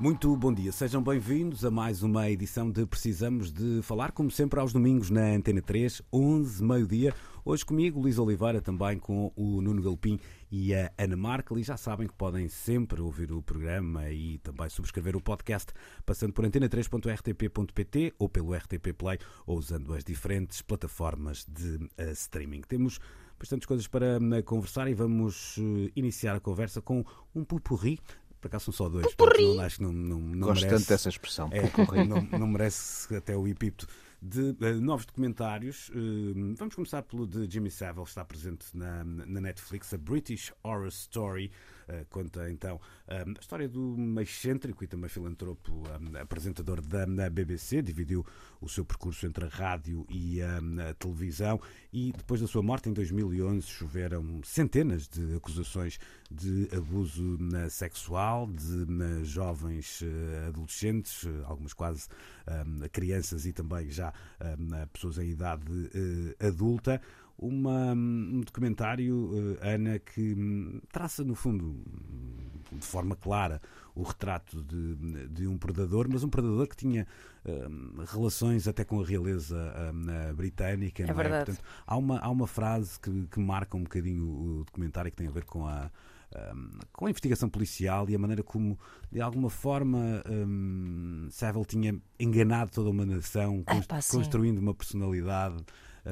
Muito bom dia, sejam bem-vindos a mais uma edição de Precisamos de Falar, como sempre aos domingos na Antena 3, 11, meio-dia. Hoje comigo, Luís Oliveira, também com o Nuno Galpim e a Ana Markel. E já sabem que podem sempre ouvir o programa e também subscrever o podcast passando por antena3.rtp.pt ou pelo RTP Play ou usando as diferentes plataformas de uh, streaming. Temos bastantes coisas para uh, conversar e vamos uh, iniciar a conversa com um pupurri por acaso são só dois. Pupurri. Não, acho que não, não, não Gosto merece, tanto dessa expressão. é, não, não merece até o epípeto de eh, novos documentários. Eh, vamos começar pelo de Jimmy Savile, está presente na, na Netflix, a British Horror Story. Eh, conta então eh, a história do excêntrico e também filantropo eh, apresentador da BBC. Dividiu o seu percurso entre a rádio e a, a televisão e depois da sua morte em 2011 choveram centenas de acusações de abuso sexual de jovens adolescentes, algumas quase crianças e também já pessoas em idade adulta. Uma, um documentário, eh, Ana, que hum, traça, no fundo, hum, de forma clara, o retrato de, de um predador, mas um predador que tinha hum, relações até com a realeza hum, britânica. não verdade. Portanto, há, uma, há uma frase que, que marca um bocadinho o documentário que tem a ver com a, hum, com a investigação policial e a maneira como, de alguma forma, Savile tinha enganado toda uma nação, Epá, sim. construindo uma personalidade.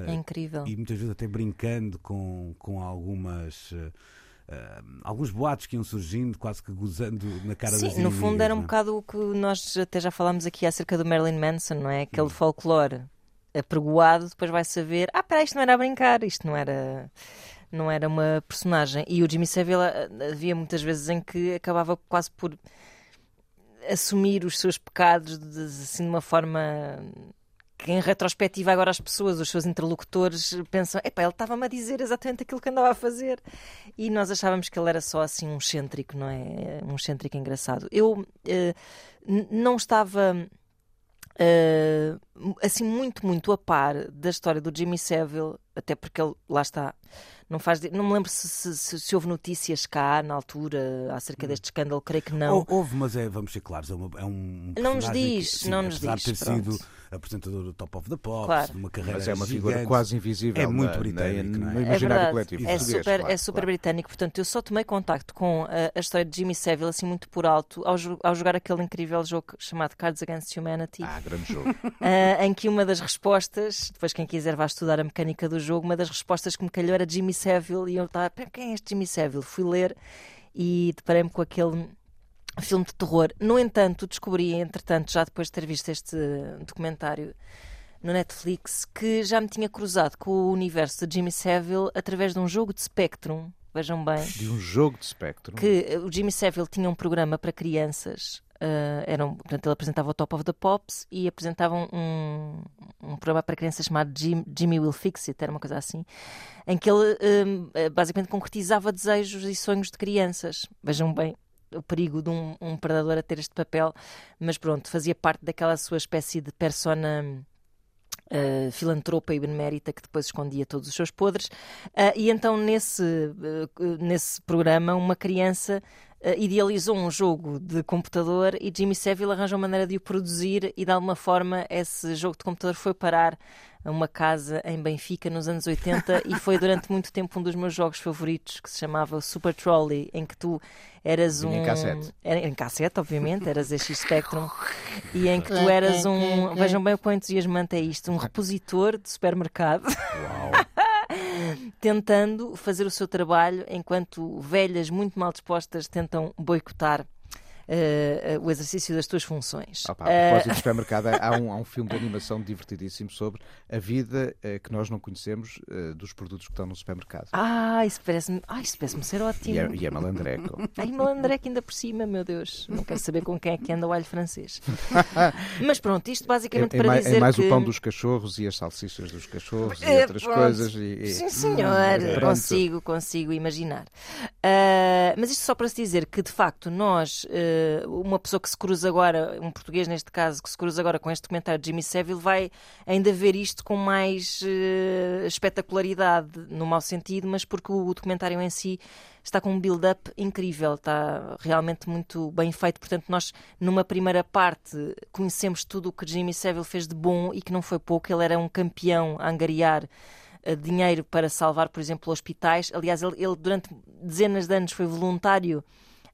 É eh, incrível. e muitas vezes até brincando com, com algumas. eh, alguns boatos que iam surgindo, quase que gozando na cara das Sim, no fundo era um é? bocado o que nós até já falámos aqui acerca do Marilyn Manson, não é? Hum. Aquele folclore apregoado, depois vai saber, ah, peraí, isto não era a brincar, isto não era, não era uma personagem. E o Jimmy Savile havia muitas vezes em que acabava quase por assumir os seus pecados de, assim de uma forma que em retrospectiva agora as pessoas, os seus interlocutores pensam, epá, ele estava-me a dizer exatamente aquilo que andava a fazer e nós achávamos que ele era só assim um excêntrico, não é? Um excêntrico engraçado. Eu n- não estava eh, assim muito, muito a par da história do Jimmy Savile, até porque ele, lá está, não faz, não me lembro se, se- se- se houve notícias cá na altura acerca deste escândalo, creio que não. Hou- Houve, mas é, vamos ser claros, é, uma- é um. Não nos personagem que, diz, sim, não nos apesar diz, de ter pronto. sido apresentador do Top of the Pops, Claro. de uma carreira Mas é uma figura gigante. quase invisível É muito na- britânico, na- não é? no É É verdade, coletivo é super, claro, é super claro. britânico. Portanto, eu só tomei contacto com a, a história de Jimmy Savile assim muito por alto ao, ao jogar aquele incrível jogo chamado Cards Against Humanity, Ah, grande jogo. ah, em que uma das respostas, depois quem quiser vai estudar a mecânica do jogo, uma das respostas que me calhou era Jimmy Savile e eu estava, "Pera, quem é este Jimmy Savile? Fui ler e deparei-me com aquele filme de terror. No entanto, descobri, entretanto, já depois de ter visto este documentário no Netflix, que já me tinha cruzado com o universo de Jimmy Savile através de um jogo de Spectrum. Vejam bem De um jogo de espectro. que o Jimmy Savile tinha um programa para crianças. Eh, era um- portanto, ele apresentava o Top of the Pops e apresentava um, um programa para crianças chamado Jim- Jimmy Will Fix It, era uma coisa assim, em que ele eh, basicamente concretizava desejos e sonhos de crianças. Vejam bem o perigo de um, um predador a ter este papel, mas pronto, fazia parte daquela sua espécie de persona uh, filantropa e benemérita que depois escondia todos os seus podres. Uh, e então, nesse, uh, nesse programa, uma criança uh, idealizou um jogo de computador e Jimmy Savile arranjou maneira de o produzir e, de alguma forma, esse jogo de computador foi parar a uma casa em Benfica nos anos 80 e foi durante muito tempo um dos meus jogos favoritos que se chamava Super Trolley, em que tu eras um. em cassete. Era, em cassete, obviamente, eras ZX Spectrum, e em que tu eras um. Vejam bem o quão entusiasmante é isto, um repositor de supermercado. Tentando fazer o seu trabalho enquanto velhas muito mal dispostas tentam boicotar uh, o exercício das tuas funções. Opa, a propósito do supermercado, há um, há um filme de animação divertidíssimo sobre a vida que nós não conhecemos dos produtos que estão no supermercado. Ah, isso parece-me ah, parece ser ótimo. E é, e é malandreco. Ai, malandreco ainda por cima, meu Deus. Não quero saber com quem é que anda o alho francês. Mas pronto, isto basicamente é, é para mais, dizer É mais que... o pão dos cachorros e as salsichas dos cachorros e outras pronto. coisas. E, e... Sim, senhor, Pronto. consigo, consigo imaginar. Uh, mas isto só para se dizer que, de facto, nós, uh, uma pessoa que se cruza agora, um português neste caso, que se cruza agora com este documentário de Jimmy Savile, vai ainda ver isto com mais uh, espetacularidade, no mau sentido, mas porque o documentário em si está com um build-up incrível, está realmente muito bem feito. Portanto, nós, numa primeira parte, conhecemos tudo o que Jimmy Savile fez de bom e que não foi pouco. Ele era um campeão a angariar dinheiro para salvar, por exemplo, hospitais. Aliás, ele, ele durante dezenas de anos foi voluntário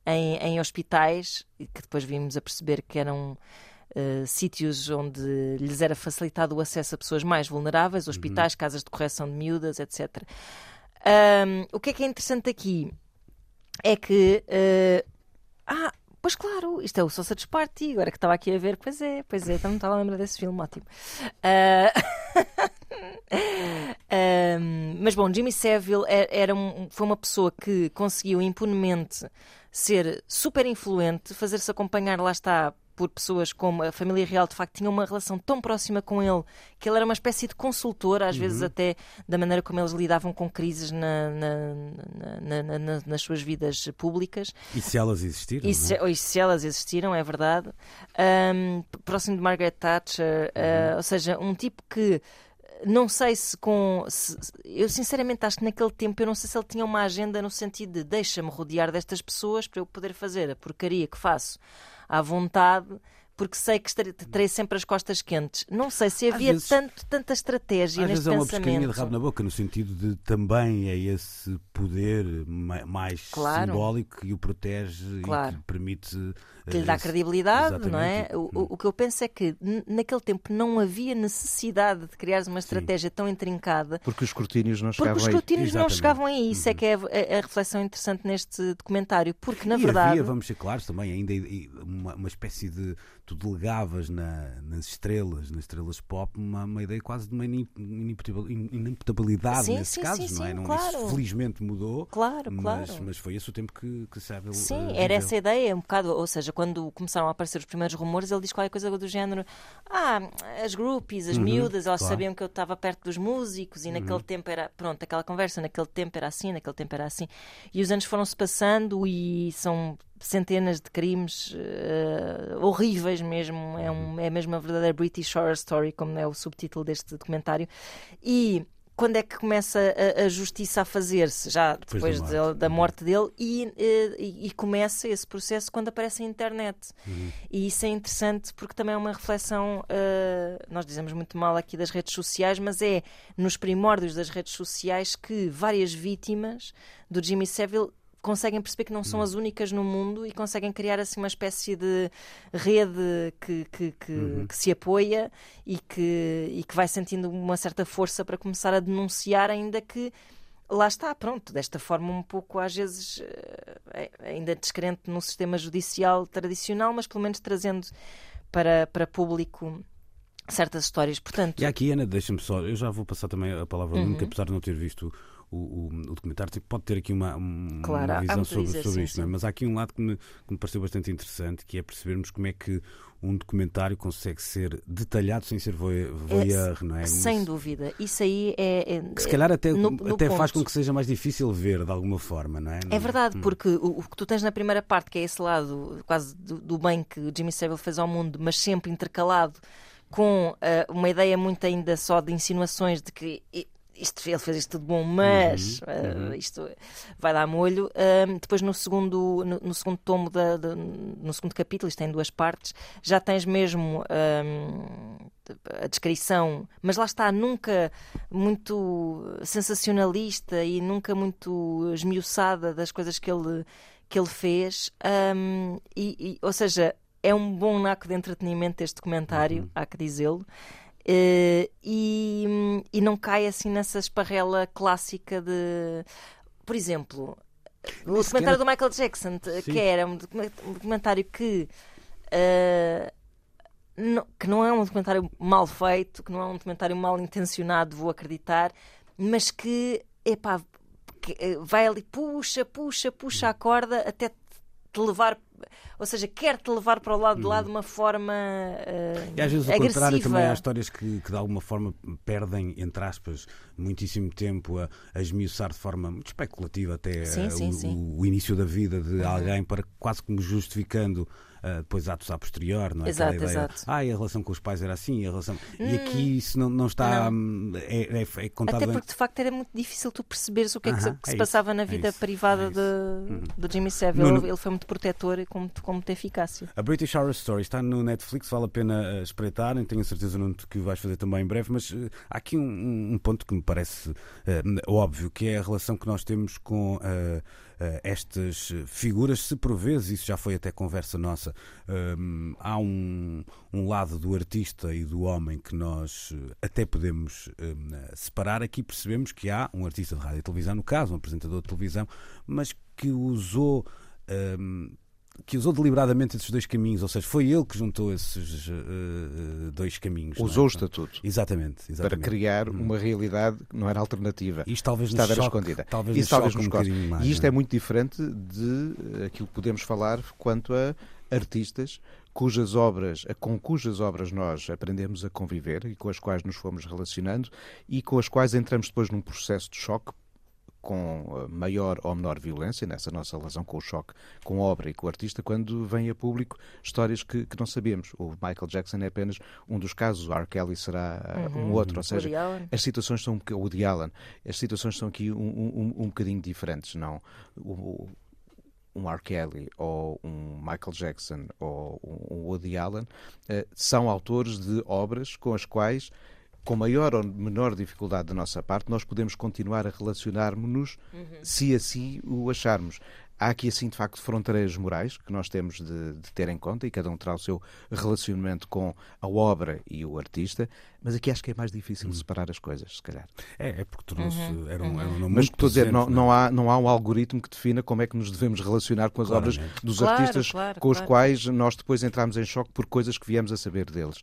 em, em hospitais, que depois vimos a perceber que eram uh, sítios onde lhes era facilitado o acesso a pessoas mais vulneráveis, hospitais, uhum. casas de correção de miúdas, etc. Um, o que é que é interessante aqui é que. Uh, ah, Pois claro, isto é o Sausage Party, agora que estava aqui a ver, pois é, pois é, também estava a lembrar desse filme, ótimo. Uh... um, mas bom, Jimmy Savile é, era um, foi uma pessoa que conseguiu impunemente ser super influente, fazer-se acompanhar, lá está, por pessoas como a família real, de facto, tinha uma relação tão próxima com ele que ele era uma espécie de consultor, às uhum. vezes até da maneira como eles lidavam com crises na, na, na, nas suas vidas públicas. E se elas existiram? E se, é? e se elas existiram, é verdade. Um, próximo de Margaret Thatcher, uhum. uh, ou seja, um tipo que não sei se com. Se, eu sinceramente acho que naquele tempo eu não sei se ele tinha uma agenda no sentido de deixa-me rodear destas pessoas para eu poder fazer a porcaria que faço à vontade porque sei que terei sempre as costas quentes. Não sei se havia vezes, tanto, tanta estratégia às neste vezes é uma de rabo na boca, no sentido de também é esse poder mais claro. simbólico que o protege claro. e que permite que lhe dá credibilidade, não é? O, o, que eu penso é que naquele tempo não havia necessidade de criar uma estratégia Sim. tão intrincada. Porque os escrutínios não chegavam Porque os escrutínios não chegavam aí. Isso é uhum. é que é a, a, reflexão interessante neste documentário. Porque, na e verdade. Havia, vamos ser claros também, ainda uma, uma espécie de. Tu delegavas na, nas estrelas, nas estrelas pop, uma, uma ideia quase de uma inimputabilidade sim, nesses sim, casos, sim, não é? Não, claro. Isso felizmente mudou. Claro, mas, claro. Mas foi esse o tempo que, que Savile. Sim, uh, era essa ideia, um bocado. Ou seja, quando começaram a aparecer os primeiros rumores, ele diz qualquer coisa do género: Ah, as groupies, as uhum, miúdas, elas claro. sabiam que eu estava perto dos músicos e uhum. naquele tempo era. Pronto, aquela conversa, naquele tempo era assim, naquele tempo era assim. E os anos foram-se passando e são centenas de crimes uh, horríveis mesmo. É, um, é mesmo a verdadeira British Horror Story, como é o subtítulo deste documentário. E quando é que começa a, a justiça a fazer-se? Já depois, depois da, morte. De, da morte dele, e, eh, e, e, começa esse processo quando aparece a internet. Uhum. E isso é interessante porque também é uma reflexão. Uh, nós dizemos muito mal aqui das redes sociais, mas é nos primórdios das redes sociais que várias vítimas do Jimmy Savile conseguem perceber que não são hum. as únicas no mundo e conseguem criar assim uma espécie de rede que, que, que, uhum. que, se apoia e que, e que vai sentindo uma certa força para começar a denunciar, ainda que lá está, pronto, desta forma um pouco às vezes eh, é, ainda descrente no sistema judicial tradicional, mas pelo menos trazendo para, para público certas histórias. Portanto... E aqui, Ana, deixa-me só, eu já vou passar também a palavra ao uhum. apesar de não ter visto o, o, o, documentário tipo, pode ter aqui uma, claro, visão sobre, sobre sim, isto, sim. É? mas há aqui um lado que me, que me pareceu bastante interessante, que é percebermos como é que um documentário consegue ser detalhado sem ser voyeur, é, não é? Sem dúvida. Isso aí é. é que se calhar até, no, no até faz com que seja mais difícil ver de alguma forma, não é? É verdade, hum. porque o, o, que tu tens na primeira parte, que é esse lado quase do, do bem que Jimmy Savile fez ao mundo, mas sempre intercalado com uh, uma ideia muito ainda só de insinuações de que isto, ele fez isto tudo bom, mas uhum, uh, isto vai dar molho. Depois no segundo, no, no segundo tomo, da, de, no segundo capítulo, isto tem duas partes, já tens mesmo a descrição, mas lá está, nunca muito sensacionalista e nunca muito esmiuçada das coisas que ele, que ele fez. Um, e, e, ou seja, é um bom naco de entretenimento este documentário, uhum. há que dizê-lo. Uh, e, e não cai assim nessa esparrela clássica de. Por exemplo, O documentário do Michael Jackson, t- que Sim. era um document- um documentário que. não- que não é um documentário mal feito, que não é um documentário mal intencionado, vou acreditar, mas que, epá, que, eh, vai ali, puxa, puxa, puxa a corda até te levar, ou seja, quer te levar para o lado de lá de uma forma ah, E às vezes o contrário agressiva. também há histórias que, que de alguma forma perdem, entre aspas, muitíssimo tempo a, a esmiuçar de forma muito especulativa até Sim, sim, o, sim. Uhum. o início da vida de alguém para quase como justificando eh, depois atos a posterior, não é? Exato, ideia, exato. Ah, e a relação com os pais era assim, e a relação. E aqui isso não, não está. hum, É, é, é contado Até porque de facto era muito difícil tu perceberes o que é que, se- Aham, que é se isso, passava na é vida privada é de, do Jimmy Savile. Nuno- Ele foi muito protetor e com, com muita eficácia. A British Horror Story está no Netflix, vale a pena eh, espreitarem, tenho certeza Nuno, que o vais fazer também em breve, mas eh, há aqui um, um- ponto que me parece eh, óbvio, que é a relação que nós temos com eh, estas figuras, se por vezes, isso já foi até conversa nossa, eh, há um, um lado do artista e do homem que nós eh, até podemos eh, separar, aqui percebemos que há um artista de rádio e televisão, no caso, um apresentador de televisão, mas que usou eh, que usou deliberadamente esses dois caminhos, ou seja, foi ele que juntou esses eh, dois caminhos. é? Usou o estatuto Exatamente, para exatamente. criar uma realidade que não era alternativa. Isto talvez nos choque- escondida. talvez Isso nos talvez choque nos um mais, E isto é é? muito diferente de eh, aquilo que podemos falar quanto a artistas cujas obras, com cujas obras nós aprendemos a conviver e com as quais nos fomos relacionando e com as quais entramos depois num processo de choque com eh, maior ou menor violência nessa nossa relação com o choque, com a obra e com o artista, quando vem a público histórias que, que não sabíamos. O Michael Jackson é apenas um dos casos, o R. Kelly será eh, um outro, ou seja, as situações são um boca- o Woody Allen, as situações são aqui um, um, um bocadinho diferentes, não? O- um R. Kelly ou um Michael Jackson ou um Woody Allen eh, são autores de obras com as quais, com maior ou menor dificuldade da nossa parte, nós podemos continuar a relacionar-nos se assim o acharmos. Há aqui, assim, de facto, fronteiras morais que nós temos de, de ter em conta e cada um terá o seu relacionamento com a obra e o artista, mas aqui acho que é mais difícil separar as coisas, se calhar. É, é porque tornou-se. Era um, era um Mas muito estou a dizer, não, presente, não, é? há, não há um algoritmo que defina como é que nos devemos relacionar com as Claramente. obras dos Claro, artistas claro, com os claro. quais nós depois entramos em choque por coisas que viemos a saber deles.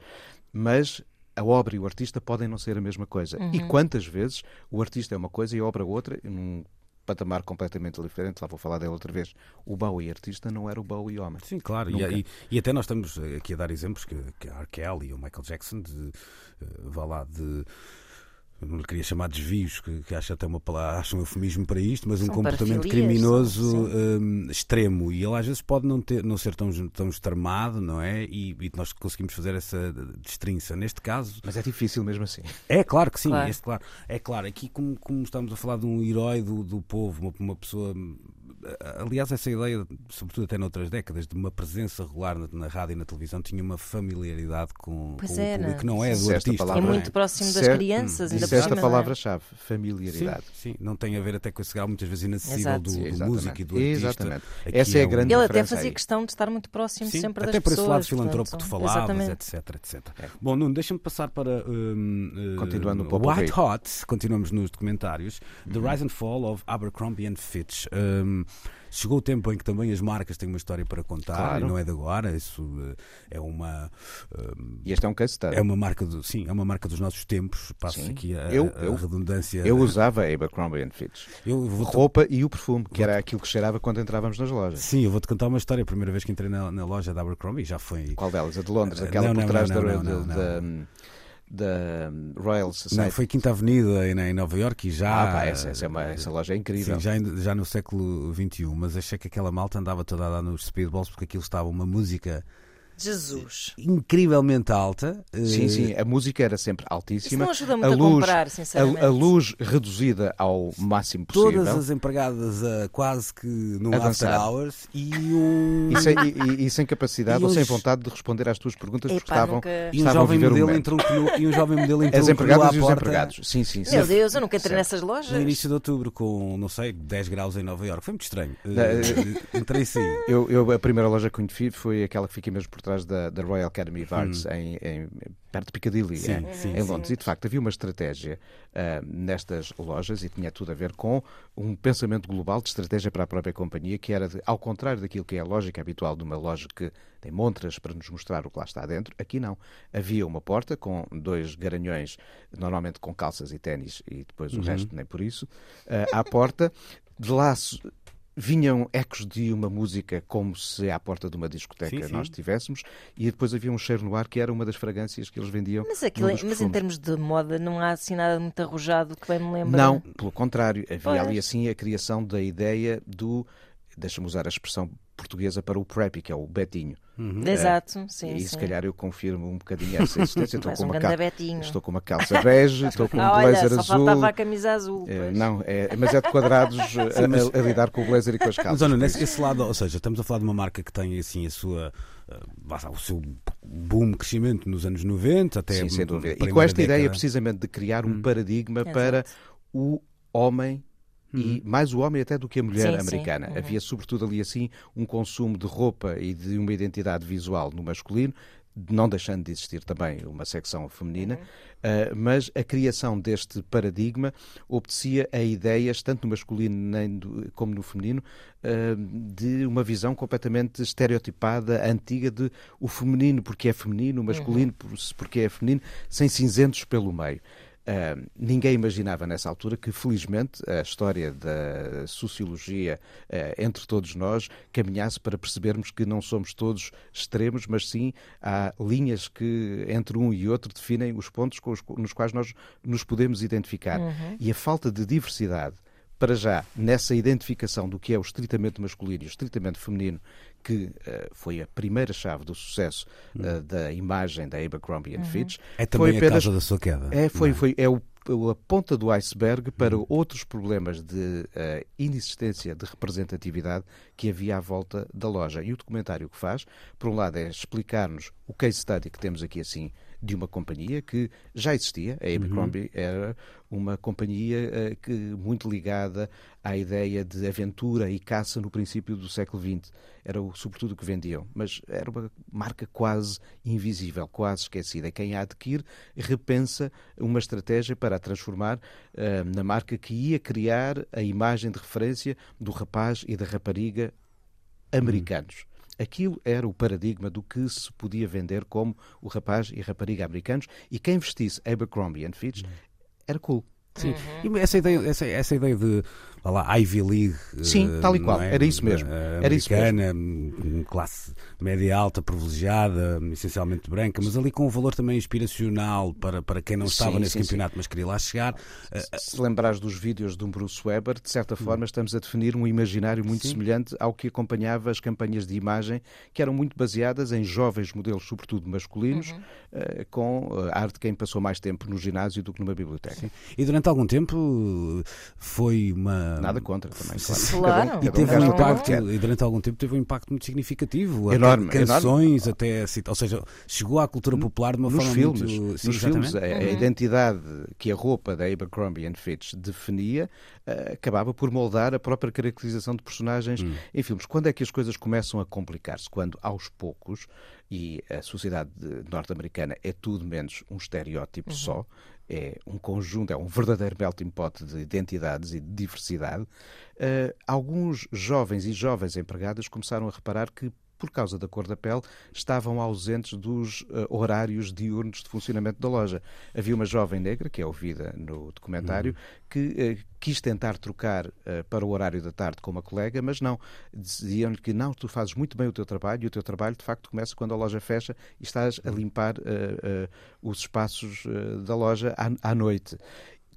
Mas a obra e o artista podem não ser a mesma coisa. E quantas vezes o artista é uma coisa e a obra outra, num patamar completamente diferente, lá vou falar dela outra vez. O Bowie artista não era o Bowie homem. Sim, claro. E, e- e até nós estamos aqui a dar exemplos que, que a R. Kelly ou Michael Jackson, de, eh, vá lá, de. Eu Não lhe queria chamar desvios, que, que acho até uma palavra, acho um eufemismo para isto, mas um São comportamento parafilias, criminoso hum, extremo. E ele às vezes pode não, ter, não ser tão, tão extremado, não é? E, e nós conseguimos fazer essa distinção. Neste caso, Mas é difícil mesmo assim. é claro que sim, Claro. este, claro. É claro, aqui como, como estamos a falar de um herói do, do povo, uma, uma pessoa. Aliás, essa ideia, sobretudo até noutras décadas, de uma presença regular na, na rádio e na televisão, tinha uma familiaridade com, com é, o público, que não é do esta artista. palavra- É não muito próximo das Certo. crianças, ainda por Disseste a cima, não é? palavra-chave, Sim, familiaridade. sim, não tem a ver até com esse grau muitas vezes inacessível do, do músico e do artista. Exatamente. Aqui Essa é a um- grande Ele até fazia aí. questão de estar muito próximo Sim, sempre até das por pessoas. esse lado filantropo que tu falavas, exatamente. etc, etc. Bom, Nuno, deixa-me passar para hum, uh, Continuando um pouco White por Hot, continuamos nos documentários, The Rise and Fall of Abercrombie and Fitch. Hum, chegou o tempo em que também as marcas têm uma história para contar, Claro. e não é de agora, isso uh, é uma hum, E este é um case study. é uma marca do, sim, é uma marca dos nossos tempos, passo Sim. aqui a, Eu- a eu- redundância. Eu usava Abercrombie and Fitch. Eu vou Roupa e o perfume, que era aquilo que cheirava quando entrávamos nas lojas. Sim, eu vou-te contar uma história. A primeira vez que entrei na, na loja da Abercrombie já foi Qual delas? A de Londres, Eh, aquela não, por não, trás não, da, da, da- da Royal Society. Não, foi Quinta Avenida em, em Nova York e já. Ah, pá, essa, essa, é uma, essa loja é incrível. Sim, já, já no século XXI, mas achei que aquela malta andava toda a dar nos speedballs porque aquilo estava uma música Jesus. incrivelmente alta. Sim, eh, sim, a música era sempre Isso altíssima. não ajuda muito a a, luz, comprar, sinceramente. a, a luz reduzida ao máximo possível. Todas as empregadas a quase que num A after dançar. hours e um. E sem, e- e- e sem capacidade E ou sem vontade de responder às tuas perguntas, porque estavam, nunca- E um estavam jovem modelo entrou no, e um jovem modelo entrou As no empregadas e os porta empregados. Sim, sim, sim. Meu Deus, eu nunca entrei Certo. nessas lojas. No início de outubro, com, não sei, 10 graus em Nova York. Foi muito estranho. Eh, Entrei sim. Eu, eu- a primeira loja que conheci foi aquela que fica mesmo por trás atrás da, da Royal Academy of Arts, hum. em, em, perto de Piccadilly, sim, em, sim, em Londres. Sim. E, de facto, havia uma estratégia uh, nestas lojas e tinha tudo a ver com um pensamento global de estratégia para a própria companhia, que era, de, ao contrário daquilo que é a lógica habitual de uma loja que tem montras para nos mostrar o que lá está dentro, aqui não. Havia uma porta com dois garanhões, normalmente com calças e ténis, e depois o uhum. resto nem por isso, uh, à porta. De lá vinham ecos de uma música como se à porta de uma discoteca sim, sim. nós tivéssemos e depois havia um cheiro no ar que era uma das fragrâncias que eles vendiam. Mas, aquilo, é- mas em termos de moda não há assim nada muito arrojado que bem me lembra. Não, pelo contrário, havia pois. ali assim a criação da ideia do, deixa-me usar a expressão portuguesa para o preppy, que é o Betinho. Uhum. Exato, sim. E sim. se calhar eu confirmo um bocadinho essa existência. Estou, com uma, cal... estou com uma calça bege, estou com um ah, blazer olha, azul. Só faltava a camisa azul. É, não, é, mas é de quadrados a, mas... a, a, lidar com o blazer e com as calças. Mas olha, nesse esse lado, ou seja, estamos a falar de uma marca que tem assim a sua. O seu boom crescimento nos anos 90 até Sim, sem dúvida. E com esta década. ideia precisamente de criar um hum. paradigma Exato. para o homem e uhum. mais o homem até do que a mulher sim, americana. Sim. Uhum. Havia sobretudo ali assim um consumo de roupa e de uma identidade visual no masculino, não deixando de existir também uma secção feminina, uhum. uh, mas a criação deste paradigma obedecia a ideias, tanto no masculino do, como no feminino, uh, de uma visão completamente estereotipada, antiga de o feminino porque é feminino, o masculino uhum. porque é feminino, sem cinzentos pelo meio. Uh, ninguém imaginava nessa altura que, felizmente, a história da sociologia uh, entre todos nós caminhasse para percebermos que não somos todos extremos, mas sim há linhas que entre um e outro definem os pontos os, nos quais nós nos podemos identificar. Uhum. E a falta de diversidade para já, nessa identificação do que é o estritamente masculino e o estritamente feminino, que uh, foi a primeira chave do sucesso uh, da imagem da Abercrombie uhum. Fitch. É também foi apenas, a causa da sua queda. É, foi, é? foi, é o, a ponta do iceberg para uhum. outros problemas de uh, inexistência de representatividade que havia à volta da loja. E o documentário que faz, por um lado, é explicar-nos o case study que temos aqui assim de uma companhia que já existia. A Abercrombie uhum. era uma companhia uh, que, muito ligada à ideia de aventura e caça no princípio do século XX. Era o, sobretudo o que vendiam, mas era uma marca quase invisível, quase esquecida. Quem a adquire repensa uma estratégia para a transformar uh, na marca que ia criar a imagem de referência do rapaz e da rapariga americanos. Aquilo era o paradigma do que se podia vender como o rapaz e rapariga americanos e quem vestisse Abercrombie and Fitch era cool. Sim, uhum. e essa ideia, essa, essa ideia de lá, Ivy League. Sim, uh, tal e qual, é? era isso mesmo. Uh, era isso mesmo. Classe média alta, privilegiada, essencialmente branca, mas ali com um valor também inspiracional para, para quem não estava sim, nesse sim, campeonato, sim. mas queria lá chegar. Se, se lembrares dos vídeos de um Bruce Weber, de certa hum. forma estamos a definir um imaginário muito semelhante ao que acompanhava as campanhas de imagem, que eram muito baseadas em jovens modelos, sobretudo masculinos, uhum. uh, com a arte de quem passou mais tempo no ginásio do que numa biblioteca. E durante algum tempo foi uma. Nada contra também, claro. claro. E teve um impacto, e durante algum tempo teve um impacto muito significativo. Enorme. Canções, enorme. até. Ou seja, chegou à cultura popular de uma nos forma filmes, muito. Sim, nos filmes, a, a, uhum. identidade que a roupa da Abercrombie and Fitch definia uh, acabava por moldar a própria caracterização de personagens hum. em filmes. Quando é que as coisas começam a complicar-se? Quando, aos poucos, e a sociedade norte-americana é tudo menos um estereótipo uhum. só, é um conjunto, é um verdadeiro melting pot de identidades e de diversidade, uh, alguns jovens e jovens empregadas começaram a reparar que por causa da cor da pele, estavam ausentes dos uh, horários diurnos de funcionamento da loja. Havia uma jovem negra, que é ouvida no documentário, uhum. que uh, quis tentar trocar uh, para o horário da tarde com uma colega, mas não. Diziam-lhe que não, tu fazes muito bem o teu trabalho e o teu trabalho de facto começa quando a loja fecha e estás a limpar os espaços da loja à, à noite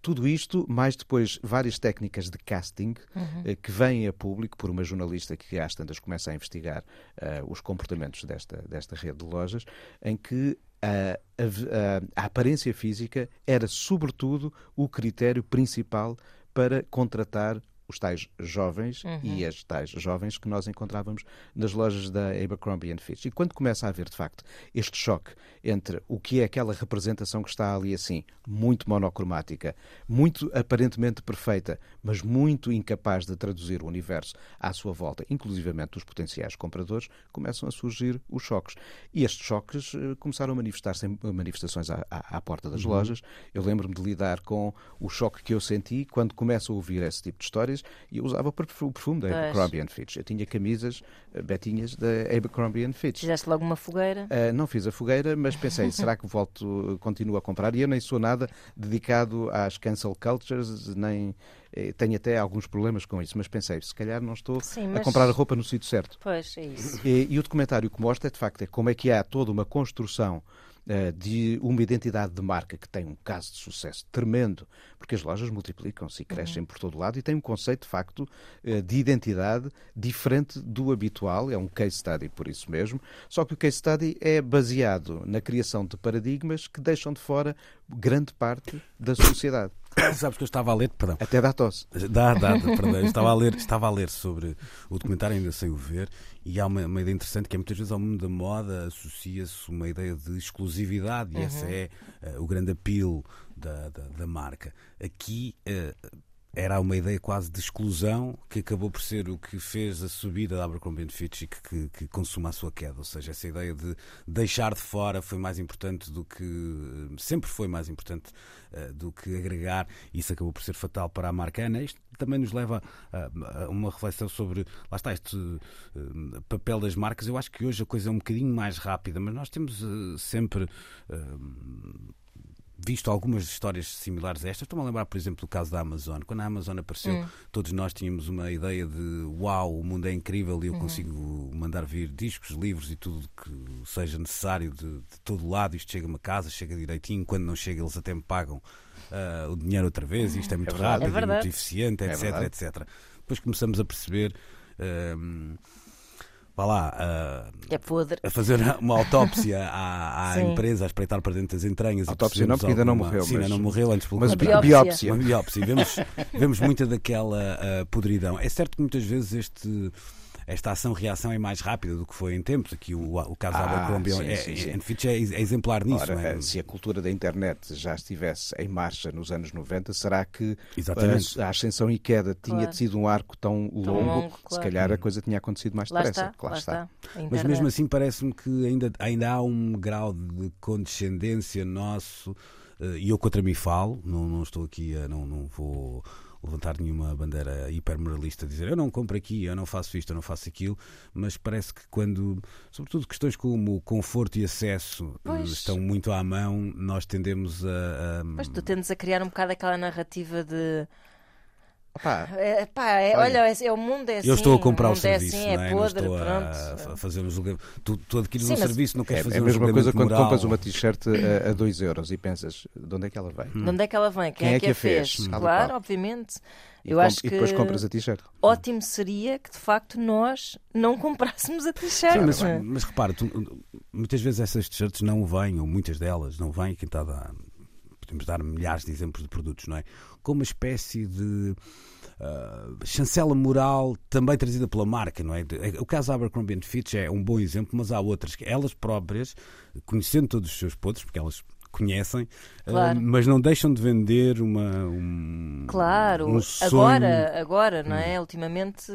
tudo isto, mais depois várias técnicas de casting uhum. Eh, que vêm a público por uma jornalista que às tantas começa a investigar uh, os comportamentos desta, desta rede de lojas, em que a, a, a, aparência física era, sobretudo, o critério principal para contratar os tais jovens uhum. e as tais jovens que nós encontrávamos nas lojas da Abercrombie Fitch. E quando começa a haver, de facto, este choque entre o que é aquela representação que está ali assim, muito monocromática, muito aparentemente perfeita, mas muito incapaz de traduzir o universo à sua volta, inclusivamente os potenciais compradores, começam a surgir os choques. E estes choques uh, começaram a manifestar-se em manifestações à, à, à porta das uhum. lojas. Eu lembro-me de lidar com o choque que eu senti quando começo a ouvir esse tipo de histórias e eu usava o perfume da Abercrombie Fitch. Eu tinha camisas uh, betinhas da Abercrombie Fitch. Fizeste logo uma fogueira? Uh, não fiz a fogueira, mas pensei, será que volto, continuo a comprar? E eu nem sou nada dedicado às cancel cultures, nem eh, tenho até alguns problemas com isso, mas pensei, se calhar não estou Sim, mas... a comprar a roupa no sítio certo. Pois, é isso. E, e, o documentário que mostra, de facto, é como é que há toda uma construção de uma identidade de marca que tem um caso de sucesso tremendo, porque as lojas multiplicam-se e crescem uhum. por todo lado e tem um conceito, de facto, uh, de identidade diferente do habitual, é um case study por isso mesmo, só que o case study é baseado na criação de paradigmas que deixam de fora grande parte da sociedade. Sabes que eu estava a ler, perdão. Até dá tosse. Dá, dá, perdão. estava a ler, estava a ler sobre o documentário, ainda sem o ver, e há uma, uma ideia interessante que é muitas vezes ao mundo da moda associa-se uma ideia de exclusividade, e uhum. esse é uh, o grande apelo da, da, da marca. Aqui uh, era uma ideia quase de exclusão que acabou por ser o que fez a subida da Abercrombie Fitch e que, que, que, consuma a sua queda. Ou seja, essa ideia de deixar de fora foi mais importante do que. sempre foi mais importante uh, do que agregar. Isso acabou por ser fatal para a marca Ana. Isto também nos leva a, a uma reflexão sobre. Lá está, este uh, papel das marcas. Eu acho que hoje a coisa é um bocadinho mais rápida, mas nós temos uh, sempre visto algumas histórias similares a estas. Estou-me a lembrar, por exemplo, do caso da Amazon. Quando a Amazon apareceu, hum. todos nós tínhamos uma ideia de uau, o mundo é incrível e eu uhum. consigo mandar vir discos, livros e tudo que seja necessário de, de todo lado. Isto chega-me a casa, chega direitinho. Quando não chega, eles até me pagam uh, o dinheiro outra vez. Isto é muito é rápido, é muito eficiente, etc, é etc. Depois começamos a perceber. Uh, vá lá, uh, é podre. a fazer uma autópsia à, à empresa, a espreitar para dentro das entranhas. Autópsia não, porque ainda não morreu. Sim, mas... ainda não morreu antes. Mas biópsia. biópsia. Uma biópsia. Vemos, vemos muita daquela uh, podridão. É certo que muitas vezes este esta ação-reação é mais rápida do que foi em tempos. Aqui o, o caso ah, da Abercrombie é, é, é, é, exemplar nisso. Ora, é? Se a cultura da internet já estivesse em marcha nos anos 90, será que a, a ascensão e queda tinha claro. sido um arco tão, tão longo? longo claro. Se calhar a coisa tinha acontecido mais depressa. Lá está. está. Mas mesmo assim parece-me que ainda, ainda há um grau de condescendência nosso eh, e eu contra mim falo, não, não estou aqui a, não, não vou levantar nenhuma bandeira hipermoralista, dizer eu não compro aqui, eu não faço isto, eu não faço aquilo, mas parece que quando, sobretudo questões como conforto e acesso eh, pois. estão muito à mão, nós tendemos a, a. Pois tu tendes a criar um bocado aquela narrativa de Pá, é, pá, é, olha, olha, é, o mundo é assim. Eu estou a comprar o, o serviço, é assim, não, é podre, não estou a, a fazer um julgamento. Tu, tu adquires Sim, um serviço, não queres é, fazer é a mesma coisa quando compras uma t-shirt a 2 euros e pensas de onde é que ela vem? De onde é que ela vem? Quem, Quem é, que a fez? fez? Claro, obviamente. Eu e acho e depois compras a t-shirt. Ótimo seria que de facto nós não comprássemos a t-shirt. Mas, mas repara, tu, muitas vezes essas t-shirts não vêm, ou muitas delas não vêm, quem está a dar, podemos dar milhares de exemplos de produtos, não é? Com uma espécie de uh, chancela moral também trazida pela marca, não é? O caso da Abercrombie Fitch é um bom exemplo, mas há outras que elas próprias, conhecendo todos os seus podres, porque elas conhecem, claro. uh, mas não deixam de vender uma um, claro um agora agora não é hum. ultimamente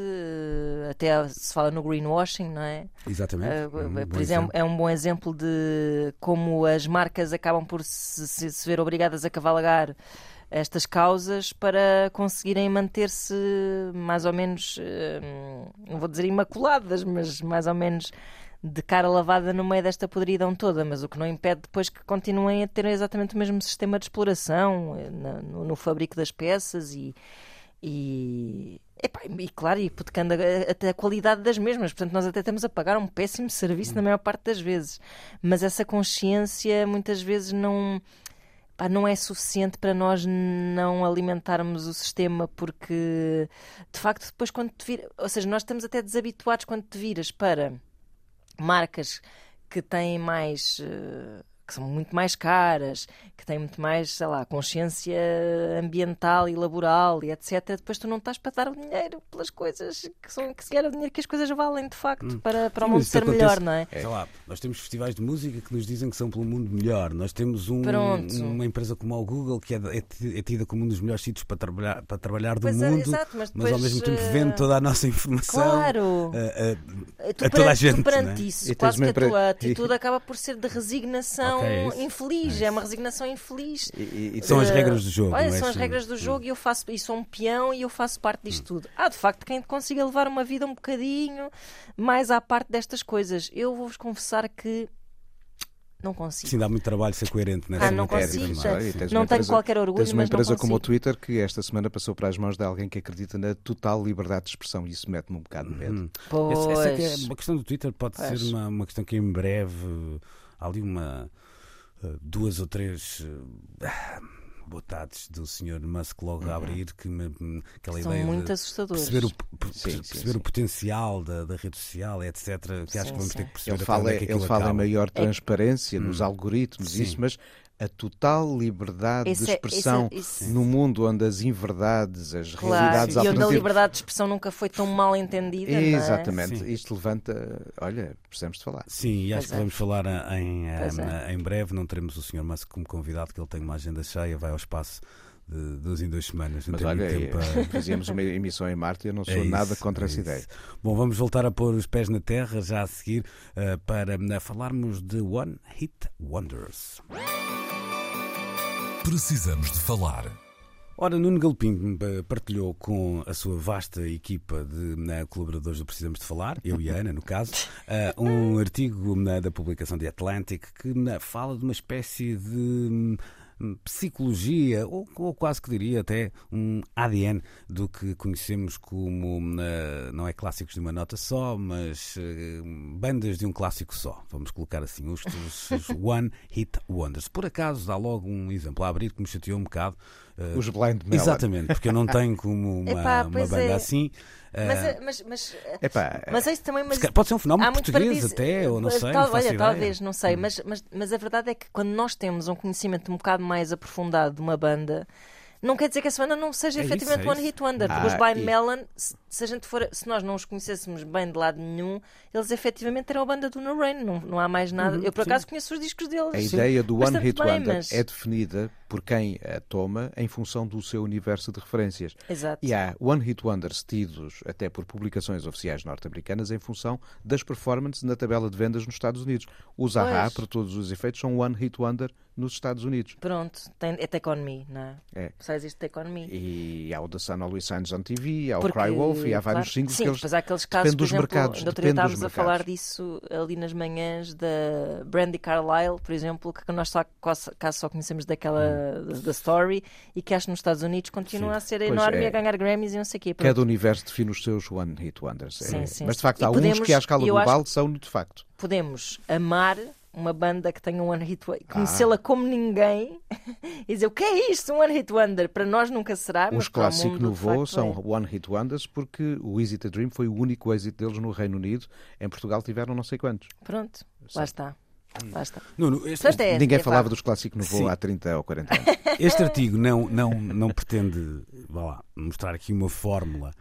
até se fala no greenwashing não é exatamente uh, por exemplo é um bom exemplo de como as marcas acabam por se, se, se ver obrigadas a cavalgar estas causas para conseguirem manter-se mais ou menos, hum, não vou dizer imaculadas, mas mais ou menos de cara lavada no meio desta podridão toda, mas o que não impede depois que continuem a ter exatamente o mesmo sistema de exploração eh, no, no fabrico das peças e, e, e claro, hipotecando até a qualidade das mesmas. Portanto, nós até estamos a pagar um péssimo serviço na maior parte das vezes. Mas essa consciência muitas vezes não pá, não é suficiente para nós não alimentarmos o sistema, porque de facto, depois, quando te viras, ou seja, nós estamos até desabituados quando te viras para marcas que têm mais. Uh, que são muito mais caras, que têm muito mais, sei lá, consciência ambiental e laboral e etc., depois tu não estás para dar o dinheiro pelas coisas que, são, que se o dinheiro que as coisas valem de facto para, para o Sim, mundo mas isso ser acontece- melhor, não é? Sei lá, nós temos festivais de música que nos dizem que são pelo mundo melhor. Nós temos um- uma empresa como a Google que é, é é tida como um dos melhores sítios para trabalhar, para trabalhar do é, mundo, exato, mas mas ao depois, mesmo tempo eh, vende toda a nossa informação. Claro! eh, eh, Tu a toda a perante, tu gente, perante não é? isso, quase que a tua atitude acaba por ser de resignação É isso. infeliz. É É, uma resignação infeliz. E- e- e São as regras do jogo. Olha, é são as assim? regras do jogo e eu faço e sou um peão e eu faço parte disto tudo. Há de facto quem consiga levar uma vida um bocadinho mais à parte destas coisas. Eu vou-vos confessar que não consigo. Sim, dá muito trabalho ser coerente nessa Ah, não matéria, consigo, não é? e Não uma tenho empresa- qualquer orgulho, Tens uma mas não empresa como o. Twitter que esta semana passou para as mãos de alguém que acredita na total liberdade de expressão e isso mete-me um bocado de medo. Hum. Pois. Essa, essa é uma questão do Twitter pode Pois. ser uma, uma questão que em breve há ali uma duas ou três eh, botadas do Sr. Musk logo a abrir que me, me- aquela Uhum. São ideia muito assustadores. perceber o, per- Sim, sim, perceber sim. o potencial da, da rede social, etc. Que acho que vamos sim. ter que perceber Ele até fala, é que ele fala em maior É transparência nos Hum. algoritmos, Sim. isso, mas a total liberdade Esse de é- expressão esse é- isso- num mundo onde as inverdades, as Claro, realidades e onde a liberdade de expressão nunca foi tão mal entendida. não é? Exatamente, Sim. isto levanta. Olha, precisamos de falar. Sim, e acho Pois que é. vamos falar em, em, é. em breve. Não teremos o Sr. Musk como convidado, que ele tem uma agenda cheia, vai ao espaço de duas em duas semanas. Não Mas tem olha, muito tempo para. fazíamos uma emissão em Marte e eu não sou É nada isso, contra é essa ideia. Bom, vamos voltar a pôr os pés na terra já a seguir eh, para eh, falarmos de One Hit Wonders. Precisamos de falar. Ora, Nuno Galpim eh, partilhou com a sua vasta equipa de eh, colaboradores do Precisamos de Falar, eu e a Ana, no caso, eh, um artigo eh, da publicação de Atlantic que eh, fala de uma espécie de hum, psicologia, ou, ou quase que diria até um ADN do que conhecemos como, eh, não é clássicos de uma nota só, mas eh, bandas de um clássico só, vamos colocar assim, os, os- os One Hit Wonders. Por acaso, dá logo um exemplo a abrir que me chateou um bocado. Eh, Os Blind Melon. Exatamente, porque eu não tenho como uma, Epá, uma banda é. assim. Mas, eh, mas, mas, Epá, mas é isso também. Mas pode ser um fenómeno português dizer- até, ou não sei. Tal- não olha, ideia. talvez, não sei, mas, mas, mas a verdade é que quando nós temos um conhecimento um bocado mais aprofundado de uma banda. Não quer dizer que essa banda não seja É isso, efetivamente é One isso. Hit Wonder, porque Ah, os Blind e- Melon, se, a gente for, se nós não os conhecêssemos bem de lado nenhum, eles efetivamente eram a banda do No Rain, não, não há mais nada. Uhum, Eu por sim. acaso conheço os discos deles. A ideia do One Hit bem, Wonder mas- é definida por quem a toma em função do seu universo de referências. Exato. E há One Hit Wonders tidos até por publicações oficiais norte-americanas em função das performances na tabela de vendas nos Estados Unidos. Os AHA, para todos os efeitos, são One Hit Wonder nos Estados Unidos. Pronto, tem, é Take On Me, não é? É. Só existe Take On Me. E há o The Sun Always Shines on TV, há o Porque, Cry Wolf e há vários claro, singles Sim, que eles... há aqueles casos, depende por dos exemplo, mercados, outro dia depende dos estávamos a mercados. falar disso ali nas manhãs da Brandy Carlile, por exemplo, que nós só, caso só conhecemos daquela Hum. da, story e que acho que nos Estados Unidos continua a ser enorme é. e a ganhar Grammys e não sei o quê. Cada Pronto, universo define os seus One Hit Wonders. É. Sim, sim, Mas de sim. facto E há uns podemos- que à escala global acho- são de facto. Podemos amar uma banda que tenha um One Hit Ah. Wonder, conhecê-la como ninguém e dizer o que é isto, um One Hit Wonder? Para nós nunca será, mas Os clássicos Nouveau facto, são é. One Hit Wonders porque o Easy to Dream foi o único êxito deles no Reino Unido. Em Portugal tiveram não sei quantos. Pronto, lá está. Lá está. Nuno, este, Portanto, é- Ninguém é falava dos clássicos Nouveau Sim. há 30 ou 40 anos. este artigo não, não, não pretende vá lá, mostrar aqui uma fórmula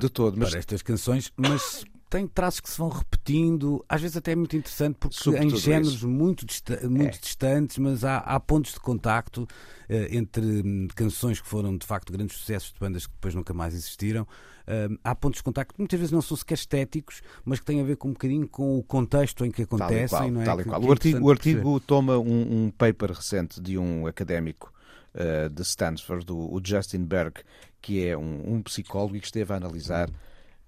De todo, mas para estas canções, mas tem traços que se vão repetindo, às vezes até é muito interessante, porque Sobretudo em géneros isso. muito, dista- muito É. distantes, mas há, há pontos de contacto eh, entre hum, canções que foram de facto grandes sucessos de bandas que depois nunca mais existiram. Hum, há pontos de contacto que muitas vezes não são sequer estéticos, mas que têm a ver com um bocadinho com o contexto em que Tal e acontecem. qual. não é? tal e qual. que é O artigo, o artigo toma um, um paper recente de um académico eh, de Stanford, o, o Justin Berg, que é um, um psicólogo e que esteve a analisar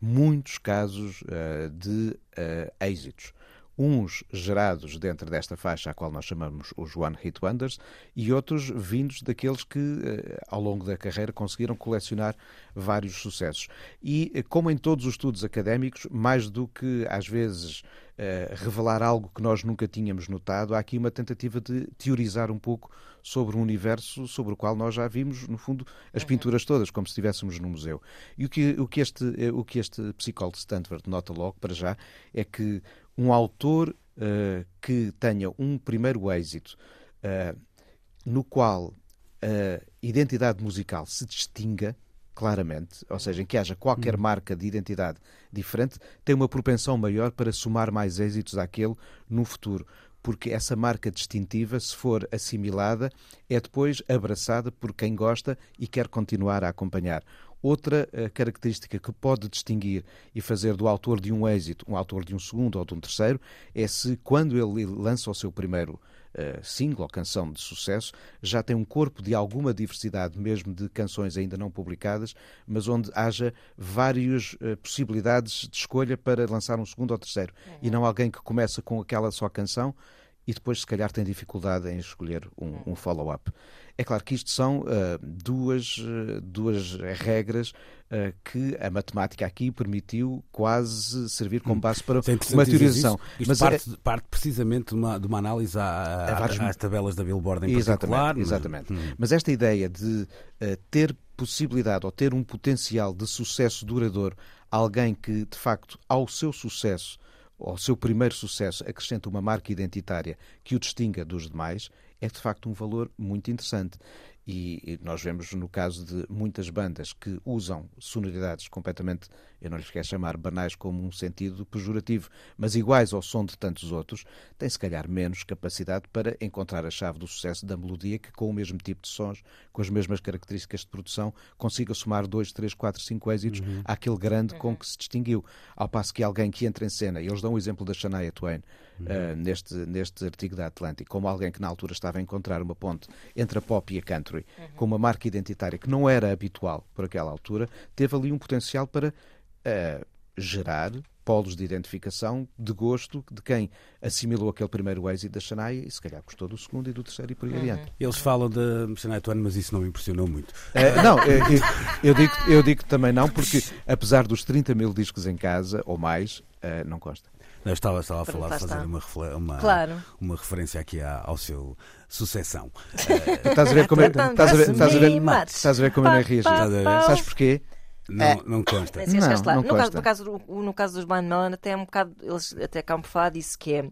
muitos casos eh, de eh, êxitos. Uns gerados dentro desta faixa, a qual nós chamamos os One Hit Wonders, e outros vindos daqueles que, eh, ao longo da carreira, conseguiram colecionar vários sucessos. E, eh, como em todos os estudos académicos, mais do que, às vezes, eh, revelar algo que nós nunca tínhamos notado, há aqui uma tentativa de teorizar um pouco sobre um universo sobre o qual nós já vimos, no fundo, as pinturas todas, como se estivéssemos num museu. E o que, o que, este, o que este psicólogo de Stanford nota logo, para já, é que um autor uh, que tenha um primeiro êxito uh, no qual a identidade musical se distinga claramente, ou seja, em que haja qualquer uhum. marca de identidade diferente, tem uma propensão maior para somar mais êxitos àquele no futuro. Porque essa marca distintiva, se for assimilada, é depois abraçada por quem gosta e quer continuar a acompanhar. Outra uh, característica que pode distinguir e fazer do autor de um êxito um autor de um segundo ou de um terceiro é se, quando ele lança o seu primeiro uh, single ou canção de sucesso, já tem um corpo de alguma diversidade, mesmo de canções ainda não publicadas, mas onde haja várias uh, possibilidades de escolha para lançar um segundo ou terceiro. Uhum. E não alguém que começa com aquela só canção e depois, se calhar, tem dificuldade em escolher um, um follow-up. É claro que isto são uh, duas, uh, duas regras uh, que a matemática aqui permitiu quase servir como base para uma teorização. Isto Mas parte, é... parte, precisamente de uma, de uma análise à, à, vários... às tabelas da Billboard em exatamente, particular. Exatamente. Hum. Mas esta ideia de ter possibilidade ou ter um potencial de sucesso duradouro, alguém que, de facto, ao seu sucesso ao seu primeiro sucesso acrescenta uma marca identitária que o distinga dos demais, é de facto um valor muito interessante. E nós vemos no caso de muitas bandas que usam sonoridades completamente, eu não lhes quero chamar banais como um sentido pejorativo, mas iguais ao som de tantos outros, têm se calhar menos capacidade para encontrar a chave do sucesso da melodia que, com o mesmo tipo de sons, com as mesmas características de produção, consiga somar dois, três, quatro, cinco êxitos uhum. àquele grande uhum. com que se distinguiu. Ao passo que alguém que entra em cena, e eles dão o exemplo da Shania Twain uhum. uh, neste, neste artigo da Atlantic, como alguém que na altura estava a encontrar uma ponte entre a pop e a country Country, uhum. com uma marca identitária que não era habitual por aquela altura, teve ali um potencial para uh, gerar polos de identificação, de gosto, de quem assimilou aquele primeiro êxito da Shania e se calhar gostou do segundo e do terceiro e por aí uhum. adiante. Eles falam de Shania Twain, mas isso não me impressionou muito. Uh, não, eu, eu, eu, digo, eu digo também não, porque apesar dos 30 mil discos em casa ou mais, uh, não consta. Eu estava, estava a falar de fazer uma, uma, claro. uma referência aqui ao seu sucessão. estás a ver como é, estás a ver, estás a ver, estás a ver como é reagir? Sabes porquê? Não, é. não consta. Não, não, não no, consta. Caso, no, caso, no caso dos Blind Melon, até é um bocado, eles até acabam por falar disso, que é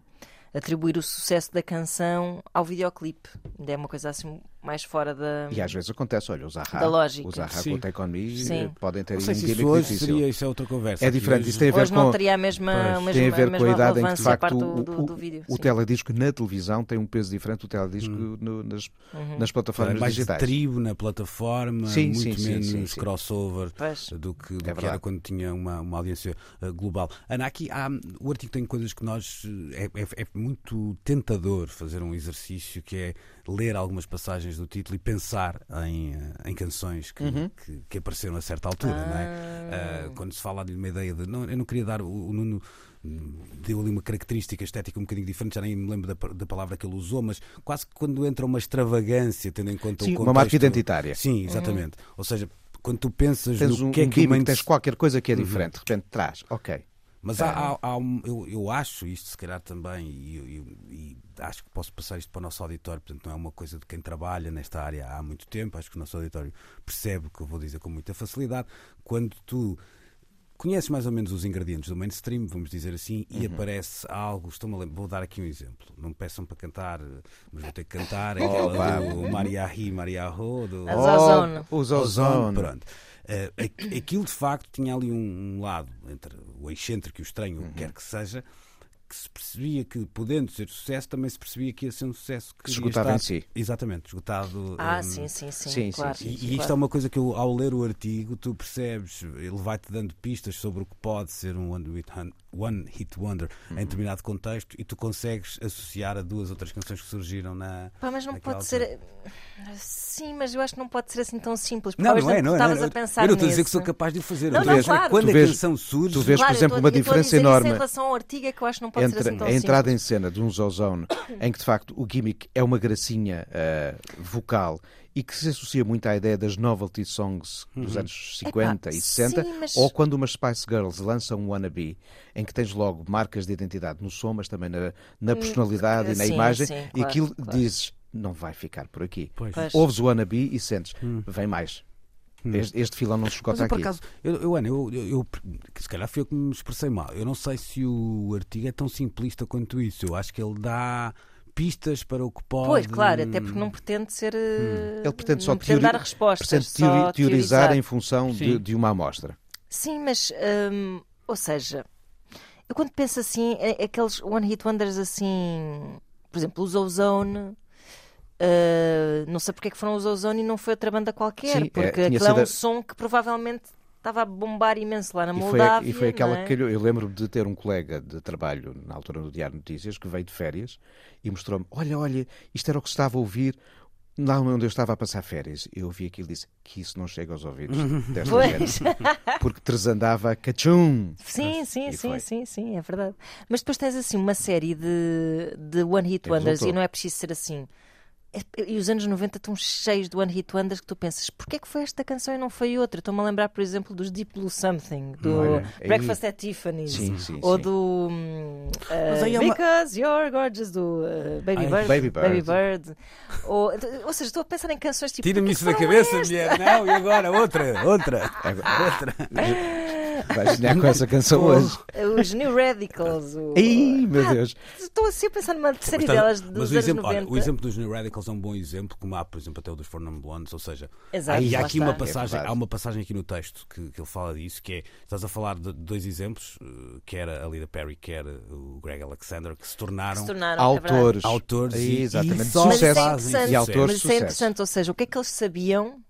atribuir o sucesso da canção ao videoclipe. Ainda é uma coisa assim mais fora da. E às vezes acontece, olha, os Zaha, da lógica. os Zaha com Me Sim. podem ter um gimmick difícil. Seria, isso é outra conversa. É diferente, isso tem a ver hoje com. não teria a mesma, pois, tem a ver com a idade em que, de facto, do, do, do vídeo, o, o teledisco na televisão tem um peso diferente do teledisco hum. no, nas, uhum. nas plataformas é mais digitais. Mais tribo na plataforma, sim, muito sim, menos sim, crossover do que, do é que era quando tinha uma, uma audiência uh, global. Ana, aqui há, o artigo tem coisas que nós. É, é, é muito tentador fazer um exercício que é ler algumas passagens do título e pensar em, eh, em canções que, uhum. que, que, apareceram a certa altura, ah. não é? Uh, quando se fala de uma ideia de. Não, eu não queria dar. O, o Nuno deu ali uma característica estética um bocadinho diferente, já nem me lembro da, da, palavra que ele usou, mas quase que quando entra uma extravagância, tendo em conta Sim, o contexto. Uma marca identitária. Sim, exatamente. Uhum. Ou seja, quando tu pensas tens no um, que é um que uma... tens qualquer coisa que é uhum. diferente, uhum. de repente traz, ok. Mas há, há, há um, eu, eu, acho isto, se calhar também, e, e, e, acho que posso passar isto para o nosso auditório, portanto, não é uma coisa de quem trabalha nesta área há muito tempo, acho que o nosso auditório percebe o que eu vou dizer com muita facilidade. Quando tu conheces mais ou menos os ingredientes do mainstream, vamos dizer assim, e uhum. aparece algo, estou-me a lembrar, vou dar aqui um exemplo. Não me peçam para cantar, mas vou ter que cantar aquela oh, do Maria Ri, Maria Ro, do oh, Os Ozone. Pronto. Uh, aquilo de facto tinha ali um, um lado entre o excêntrico e o estranho, uhum. o que quer que seja, que se percebia que, podendo ser sucesso, também se percebia que ia ser um sucesso que, que esgotava estar... em si. Exatamente, esgotado. Ah, um... sim, sim, sim, sim, claro. sim, sim. E, isto é uma coisa que eu, ao ler o artigo, tu percebes, ele vai-te dando pistas sobre o que pode ser um One Hit, one hit Wonder uhum. em determinado contexto e tu consegues associar a duas outras canções que surgiram na. Pá, mas não pode altura. ser. Sim, mas eu acho que não pode ser assim tão simples. Não, não é, não é. Não, é. a pensar eu não estou a dizer que sou capaz de o fazer. Não, não, claro. Quando tu a vês, canção surge. Tu vês, claro, por exemplo, uma diferença enorme. Em relação ao artigo é que eu acho que não pode entre ser assim tão a entrada simples. em cena de um Zozone, em que de facto o gimmick é uma gracinha uh, vocal e que se associa muito à ideia das novelty songs dos uhum. anos 50 Epa, e 60, sim, mas... ou quando umas Spice Girls lançam um Wannabe, em que tens logo marcas de identidade no som, mas também na, na hum, personalidade e na sim, imagem, sim, e aquilo claro. dizes, não vai ficar por aqui. Pois. Ouves o Wannabe e sentes, hum. vem mais. Este, este filão não se escota eu, por aqui. acaso, eu, eu, Ana, eu, eu, eu- que se calhar foi eu que me expressei mal. Eu não sei se o artigo é tão simplista quanto isso. Eu acho que ele dá pistas para o que pode. Pois, claro, até porque não pretende ser. Hum. Ele pretende só pretende teori- dar respostas. pretende só teori- teorizar teorizar. em função de, de uma amostra. Sim, mas. hum, ou seja, eu quando penso assim, é- aqueles One Hit Wonders assim. Por exemplo, os Ozone. uh, não sei porque é que foram os Ozone e não foi outra banda qualquer, Sim, é, porque tinha aquilo é um a- som que provavelmente estava a bombar imenso lá na E foi, Moldávia. e foi aquela é? que eu, eu lembro de ter um colega de trabalho na altura no Diário Notícias que veio de férias e mostrou-me: Olha, olha, isto era o que se estava a ouvir lá onde eu estava a passar férias. Eu ouvi aquilo e disse que isso não chega aos ouvidos desta Pois. gente. Porque tresandava cachum. Sim, sim, E sim, foi. sim, sim, é verdade. Mas depois tens assim uma série de, de One Hit Wonders e não é preciso ser assim. É- E os anos 90 estão cheios de One Hit Wonders que tu pensas, porquê é que foi esta canção e não foi outra? Estou-me a lembrar, por exemplo, dos Deep Blue Something, do Olha, aí- Breakfast at Tiffany's, Sim, sim, ou sim. do hum, uh, aí é uma- Because You're Gorgeous, do uh, Baby, Ai, Bird, Baby Bird. Bird. Ou, ou seja, estou a pensar em canções tipo. Tira-me "Porquê isso da cabeça, estas?" mulher. Não, e agora? Outra, outra. outra. Vais sonhar com essa canção hoje. Os New Radicals. O... Ai, meu Ah, Deus. Estou assim a pensar numa série Mas, delas mas dos o anos exemplo, 90. olha, o exemplo dos New Radicals é um bom exemplo, como há, por exemplo, até o dos Four Non Blondes, ou seja, Exato, e há aqui está. uma É passagem, verdade. há uma passagem aqui no texto que, que ele fala disso, que é, estás a falar de dois exemplos, eh, que era a Lida Perry, que era o Greg Alexander, que se tornaram se tornaram é. Autores. autores e, Exatamente. e só Mas isso é Sucesso. interessante, E autores mas de isso é sucesso. interessante, ou seja, o que é que eles sabiam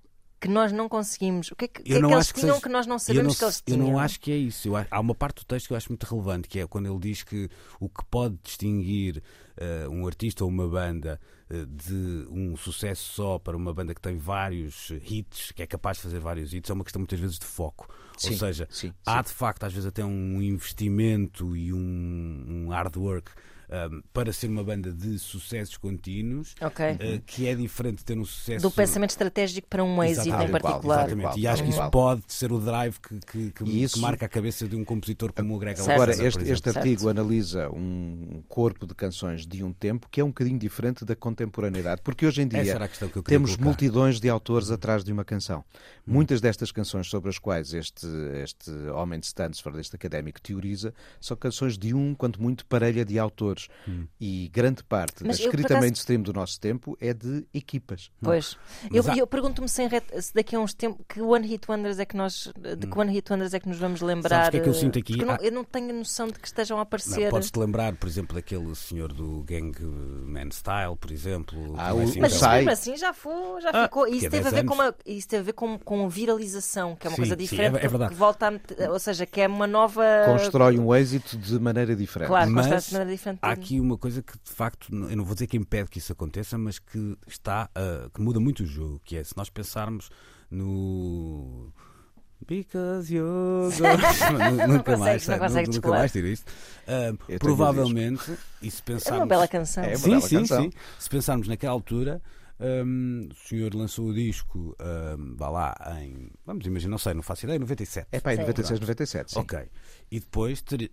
que nós não conseguimos? O que é que, é Eu que eles tinham seja- que nós não Eu sabemos não, que eles eu tinham? não acho que é isso. Eu há uma parte do texto que eu acho muito relevante, que é quando ele diz que o que pode distinguir eh, um artista ou uma banda eh, de um sucesso só para uma banda que tem vários hits, que é capaz de fazer vários hits, é uma questão muitas vezes de foco. Sim, ou seja, sim, há de facto às vezes até um investimento e um, um hard work um, para ser uma banda de sucessos contínuos, Ok. eh, que é diferente de ter um sucesso Do pensamento estratégico para um êxito Exatamente, em particular. Exatamente. E acho que isso pode ser o drive que, que, que- isso- que marca a cabeça de um compositor como o Greg Certo. Agora, este, este artigo Certo. analisa um corpo de canções de um tempo que é um bocadinho diferente da contemporaneidade, porque hoje em dia temos colocar. multidões de autores atrás de uma canção. Muitas destas canções sobre as quais este, este homem de Stansford, este académico, teoriza, são canções de um, quanto muito, parelha de autores. E grande parte Mas da eu, escrita acaso- mainstream do nosso tempo é de equipas. Pois. Eu, há- eu pergunto-me se, se daqui a uns tempos que One Hit Wonders é que nós de que One Hit Wonders é que nos vamos lembrar. o que é que eu eh, sinto aqui? não, Há- eu não tenho noção de que estejam a aparecer. Podes-te lembrar, por exemplo, daquele senhor do Gang Man Style, por exemplo. Ah, é o- assim Mas mesmo assim já, foi, já Ah, ficou. Isso é teve, a 10 ver com uma, isso teve a ver com, com viralização, que é uma Sim, coisa sim, é- diferente. é verdade. Que volta a ou seja, que é uma nova. Constrói um êxito de maneira diferente. Claro, Mas de maneira diferente. Há aqui uma coisa que de facto, eu não vou dizer que impede que isso aconteça, mas que está, ah, que muda muito o jogo, que é se nós pensarmos no Because you go... nunca mais, não sabe, consegues nunca mais tiro isto. Ah, tenho provavelmente, e se É pensarmos uma bela canção. É uma sim, bela sim, canção. sim. Se pensarmos naquela altura, hum, o senhor lançou o disco, hum, vá lá, em. Vamos imaginar, não sei, não faço ideia, 97. É pá, em Sim. 96, 97, sim. Ok. E depois ter-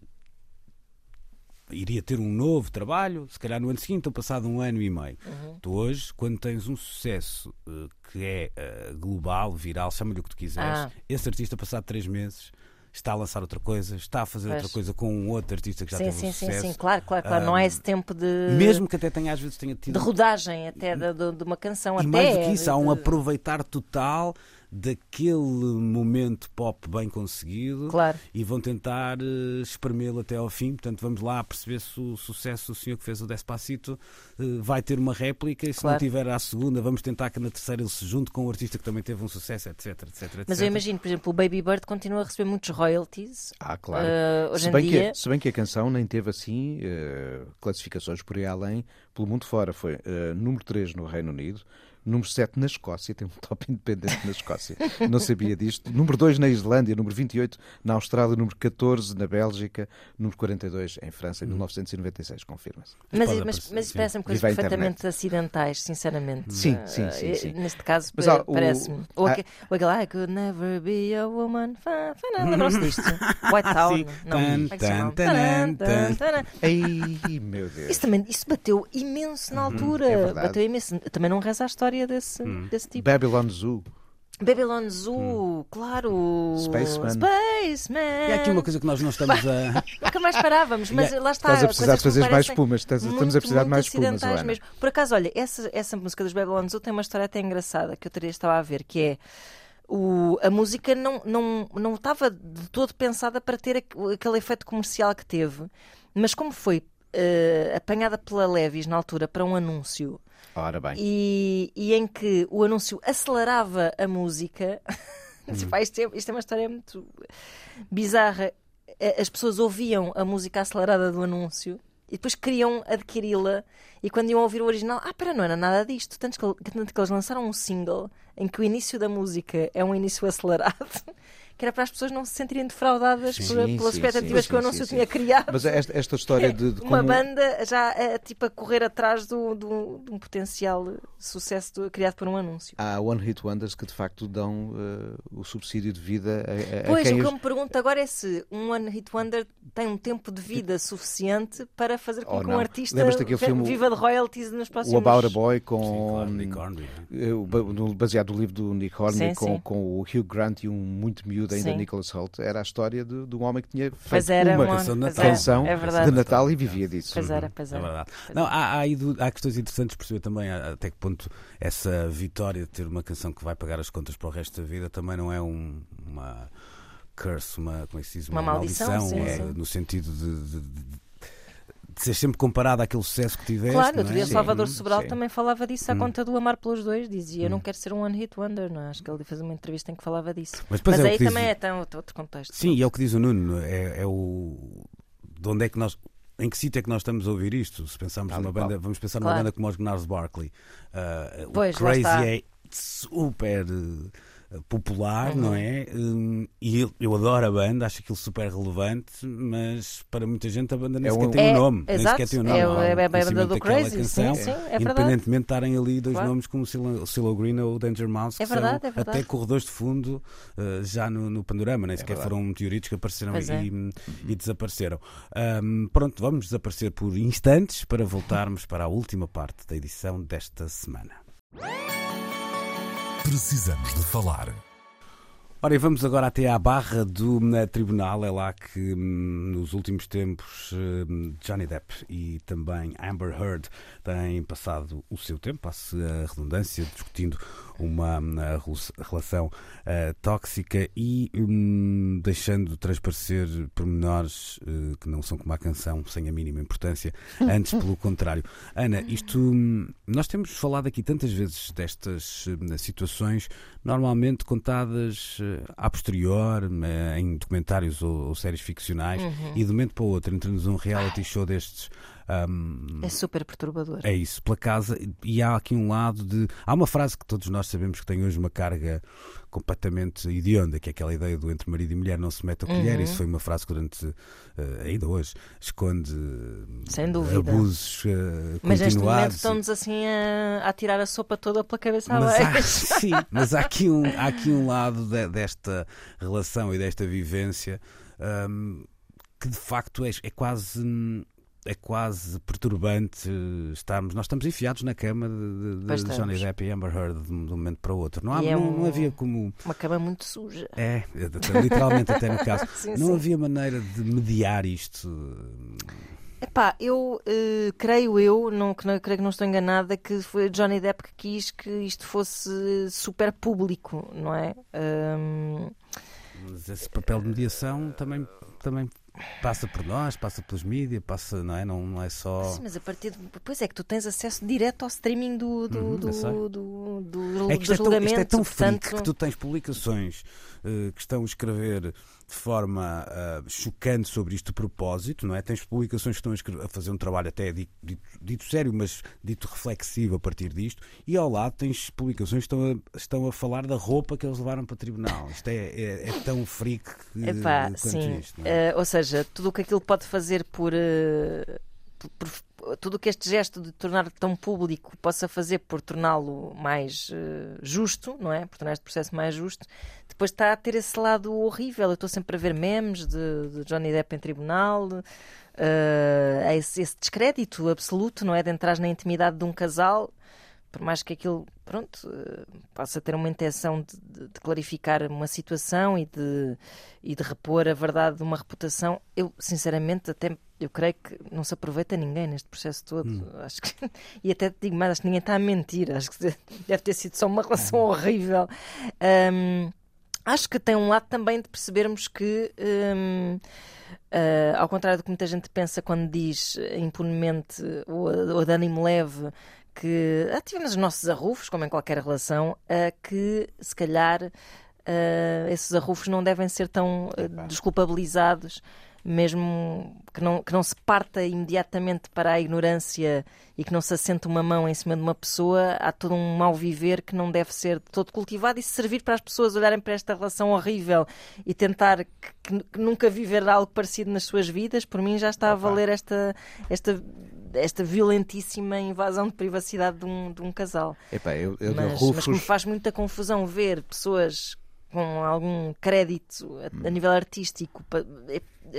iria ter um novo trabalho, se calhar no ano seguinte, ou passado um ano e meio. Uhum. Tu hoje, quando tens um sucesso eh, que é eh, global, viral, chama-lhe o que tu quiseres, Ah. esse artista, passado três meses, está a lançar outra coisa, está a fazer Pois. outra coisa com um outro artista que já Sim, teve sim, um sim, sucesso. sim, claro, claro, claro. não há Ah, esse tempo de. Mesmo que até tenha, às vezes tenha tido de rodagem até de, de- de uma canção e até mais do que isso, há um aproveitar total daquele momento pop bem conseguido Claro. e vão tentar eh, espremê-lo até ao fim. Portanto, vamos lá perceber se o sucesso do senhor que fez o Despacito eh, vai ter uma réplica e se Claro. não tiver à segunda, vamos tentar que na terceira ele se junte com o artista que também teve um sucesso, etc. etc, etc. Mas eu imagino, por exemplo, o Baby Bird continua a receber muitos royalties. Ah, claro. eh, hoje se, em bem dia. que, se bem que a canção nem teve assim eh, classificações por aí além pelo mundo fora. Foi eh, número 3 no Reino Unido, número 7 na Escócia, tem um top independente na Escócia. Não sabia disto. Número 2 na Islândia, número 28 na Austrália, número 14 na Bélgica, número 42 em França, em 1996, confirma-se. Mas, mas, mas sim. parecem coisas perfeitamente acidentais, sinceramente. Sim, Eh, sim, sim, eh, sim. Neste caso, Mas eh, parece-me. Ou, aquele I could never be a woman. Lembram-se disto? White Town. É. Ei, meu Deus. Isso também isso bateu imenso na altura. é bateu imenso. Também não reza a história desse, Hum. desse tipo. Babylon Zoo. Babylon Zoo, claro. Spaceman. Spaceman. E há aqui uma coisa que nós não estamos a. Nunca mais parávamos, mas lá está. Estás a precisar de fazer mais espumas. Estás- muito, estamos a precisar de mais espumas, mesmo. Por acaso, olha, essa, essa música dos Babylon Zoo tem uma história até engraçada que eu teria, estava a ver, que é o, a música não, não, não estava de todo pensada para ter aqu- aquele efeito comercial que teve, mas como foi eh, apanhada pela Levis na altura para um anúncio Ora bem. e, e em que o anúncio acelerava a música. Tipo, isto, é, isto é uma história muito bizarra. As pessoas ouviam a música acelerada do anúncio e depois queriam adquiri-la. E quando iam ouvir o original, ah, pera, não era nada disto. Tanto que, tanto que eles lançaram um single em que o início da música é um início acelerado, que era para as pessoas não se sentirem defraudadas Sim, por- sim, pelas expectativas sim, que o anúncio sim, tinha criado. Mas esta, esta história de, de Uma como... banda já é, tipo a correr atrás do, do- de um potencial sucesso do- criado por um anúncio. Há One Hit Wonders que de facto dão eh, o subsídio de vida a, a- a Pois, quem o que os- eu me pergunto agora é se um One Hit Wonder tem um tempo de vida suficiente para fazer com Ou que um não. artista vi- filme, viva de royalties nos o próximos... About a Boy Sim, com claro, Nick Hornby. eh, o ba- no- baseado no livro do Nick Hornby Sim, com, sim. com o Hugh Grant e um muito miúdo ainda Sim. Nicholas Hoult era a história de, de um homem que tinha feito era, uma uma- canção de Natal. canção é verdade. de Natal e vivia disso Pois era, pois É era. verdade. Não, há, há, há questões interessantes de perceber também até que ponto essa vitória de ter uma canção que vai pagar as contas para o resto da vida também não é um- uma curse, uma, como é que se diz? Uma maldição, sim, é, sim. no sentido de, de, de- de ser sempre comparado àquele sucesso que tiveste. Claro, não outro é? dia o Sim, Salvador sim. Sobral também falava disso à Hum. conta do Amar pelos Dois. Dizia, eu não quero ser um One Hit Wonder, não é? Acho que ele fez uma entrevista em que falava disso. Mas Mas é o aí diz- também é tão, outro contexto. Sim, e é o que diz o Nuno, é, é o. De onde é que nós. Em que sítio é que nós estamos a ouvir isto? Se pensarmos numa banda, vamos pensar numa Claro. banda como os Gnars Barkley. Ah, Pois, o lá Crazy está. é super popular, Uhum. não é? Hum, E eu, adoro a banda, acho aquilo super relevante, mas para muita gente a banda nem É sequer um- tem um É, nome. nem exato, sequer tem um nome. é, o- um é a banda do Crazy, canção, sim, sim, é verdade. Independentemente de estarem ali dois Claro. nomes como Silo, Silo Green ou Danger Mouse, que É verdade, são é verdade. até corredores de fundo eh, já no, no panorama, nem sequer verdade. foram meteoritos que apareceram e, é. e desapareceram. Ahm, pronto, vamos desaparecer por instantes para voltarmos para a última parte da edição desta semana. Precisamos de falar. Ora, e vamos agora até à barra do eh, tribunal. É lá que hum, nos últimos tempos hum, Johnny Depp e também Amber Heard têm passado o seu tempo, passe a redundância, discutindo uma a relu- relação eh, tóxica e hum, deixando transparecer pormenores eh, que não são como a canção, sem a mínima importância, antes pelo contrário. Ana, isto hum, nós temos falado aqui tantas vezes destas hum, situações, normalmente contadas eh, a posterior, em documentários ou, ou séries ficcionais, Uhum. e de um momento para o outro entra-nos um reality show destes. Hum, É super perturbador. é isso, pela casa, e há aqui um lado de. Há uma frase que todos nós sabemos que tem hoje uma carga completamente hedionda, que é aquela ideia do entre marido e mulher não se mete a colher. Uhum. Isso foi uma frase que durante, eh, ainda hoje, esconde Sem eh, dúvida. abusos eh, Mas neste momento estão-nos assim a, a tirar a sopa toda pela cabeça Mas há, sim, mas há aqui um, há aqui um lado de- desta relação e desta vivência hum, que de facto é, é quase. É quase perturbante estarmos. Nós estamos enfiados na cama de, de- de Johnny. Depp e Amber Heard de um um momento para o outro. Não, há, é não, um- não havia como. Uma cama muito suja. É, literalmente até no caso. Sim, não sim. havia maneira de mediar isto. Epá, eu eh, creio eu, não, que não, creio que não estou enganada, que foi Johnny Depp que quis que isto fosse super público, não é? Ahm, Mas esse papel de mediação também, também passa por nós, passa pelos mídias, passa, não é? Não, não é só. sim, mas a partir de. Pois é que tu tens acesso direto ao streaming do, do, Uhum, do, do, do, É que isto é tão, isto é tão portanto, freak que tu tens publicações eh, que estão a escrever de forma ah, chocante sobre isto de propósito, não é? Tens publicações que estão a, fazer um trabalho até dito, dito- dito sério, mas dito reflexivo a partir disto, e ao lado tens publicações que estão a, estão a falar da roupa que eles levaram para o tribunal. Isto é, é, é tão freak que, Epá, quanto sim. isto. não é? Eh, ou seja, tudo o que aquilo pode fazer por, eh, por- por- tudo o que este gesto de tornar tão público possa fazer por torná-lo mais eh, justo, não é? Por tornar este processo mais justo, depois está a ter esse lado horrível. Eu estou sempre a ver memes de, de Johnny Depp em tribunal. é esse, esse descrédito absoluto, não é? De entrar na intimidade de um casal por mais que aquilo, pronto, eh, possa ter uma intenção de, de, de, clarificar uma situação e de, e de repor a verdade de uma reputação, eu, sinceramente, até eu creio que não se aproveita ninguém neste processo todo. Hum. Acho que, e até te digo mais, acho que ninguém está a mentir. Acho que deve ter sido só uma relação hum. horrível. Um, acho que tem um lado também de percebermos que. Um, Uh, ao contrário do que muita gente pensa quando diz impunemente ou, ou de ânimo leve que tivemos os nossos arrufos, como em qualquer relação, uh, que se calhar uh, esses arrufos não devem ser tão desculpabilizados mesmo que não, que não se parta imediatamente para a ignorância e que não se assente uma mão em cima de uma pessoa, há todo um mal viver que não deve ser todo cultivado e servir para as pessoas olharem para esta relação horrível e tentar que, que nunca viver algo parecido nas suas vidas, por mim já está a valer esta, esta esta violentíssima invasão de privacidade de um, de um casal. Epá, eu, eu mas, Rufus... mas me faz muita confusão ver pessoas com algum crédito a, a nível artístico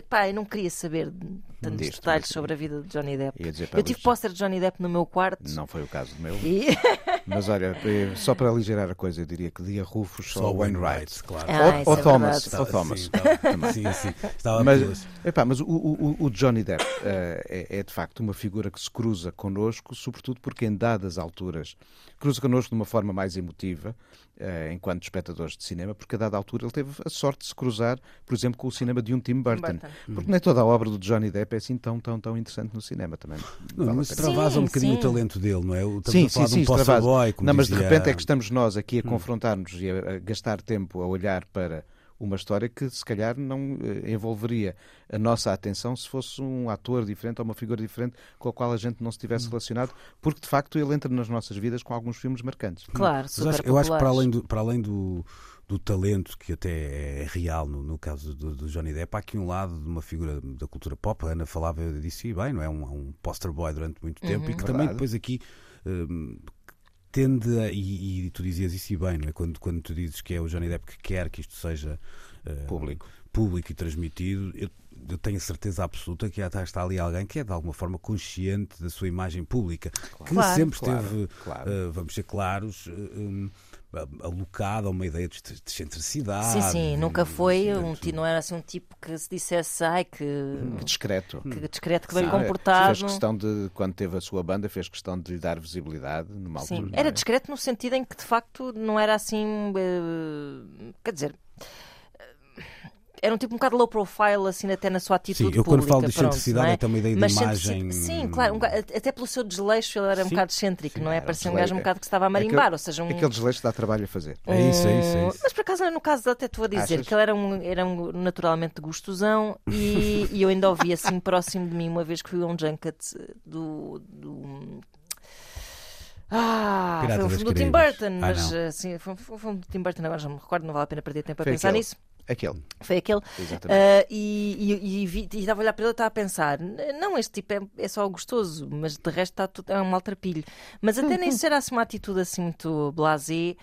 pá, eu não queria saber tantos Disto, detalhes sobre a vida de Johnny Depp. Dizer, eu tive póster de Johnny Depp no meu quarto. Não foi o caso do meu. E... Mas olha, eh, só para aligerar a coisa, eu diria que Dia Rufus só, Wayne Wright. Claro. Ah, ou, ou é Thomas. Ou Thomas. Sim, estava, sim, sim. Estava mas, epá, mas o, o, o, Johnny Depp uh, é, é, de facto uma figura que se cruza connosco, sobretudo porque em dadas alturas cruza connosco de uma forma mais emotiva, uh, enquanto espectadores de cinema, porque a dada altura ele teve a sorte de se cruzar, por exemplo, com o cinema de um Tim Burton. Burton. Porque nem toda a obra do Johnny Depp é assim tão, tão, tão interessante no cinema também. Não, vale mas extravasa um bocadinho sim. o talento dele, não é? Estamos sim, a falar sim, de um boy, Não, mas dizia... de repente é que estamos nós aqui a hum. confrontar-nos e a, a gastar tempo a olhar para uma história que se calhar não eh, envolveria a nossa atenção se fosse um ator diferente ou uma figura diferente com a qual a gente não se tivesse hum. relacionado, porque de facto ele entra nas nossas vidas com alguns filmes marcantes. Claro, super acho, eu acho que para além do, para além do, do talento que até é real no, no caso do, do, Johnny Depp, há aqui um lado de uma figura da cultura pop. A Ana falava disse bem, não é? Um, um poster boy durante muito tempo uhum. e que também depois aqui. Um, tende a, e, e, tu dizias isso e bem, não é? Quando, quando tu dizes que é o Johnny Depp que quer que isto seja uh, público. público e transmitido, eu, eu tenho certeza absoluta que está ali alguém que é de alguma forma consciente da sua imagem pública, claro. que claro, sempre claro, esteve, uh, vamos ser claros, uh, um, alocado a uma ideia de excentricidade. Sim, sim, nunca foi um não era assim um tipo que se dissesse ai que, que discreto, que discreto, que bem comportado. Fez questão de quando teve a sua banda fez questão de lhe dar visibilidade numa sim. altura. Era é? discreto no sentido em que de facto não era assim, uh, quer dizer era um tipo um bocado low profile, assim, até na sua atitude Sim, eu quando falo de excentricidade é? é uma ideia de Mas imagem... Sim, claro, um, até pelo seu desleixo ele era sim, um bocado excêntrico, sim, não é? Parecia um gajo um bocado que estava a marimbar, aquele, ou seja... Um... Aquele desleixo dá trabalho a fazer. É isso, é isso, é isso. Mas por acaso, no caso até estou a dizer Achas? que ele era um, era um naturalmente gostosão e, e eu ainda ouvi assim próximo de mim uma vez que fui a um junket do, do ah, foi um filme do Tim Burton, ah, mas assim, foi, foi um filme do Tim Burton, agora já me recordo, não vale a pena perder tempo a foi pensar aquele. nisso. Aquele. Foi aquele. Uh, e, e, e, e, estava a olhar para ele e estava a pensar: não, este tipo é, é só gostoso, mas de resto está tudo, é um maltrapilho. Mas até nem será assim uma atitude assim muito blasé.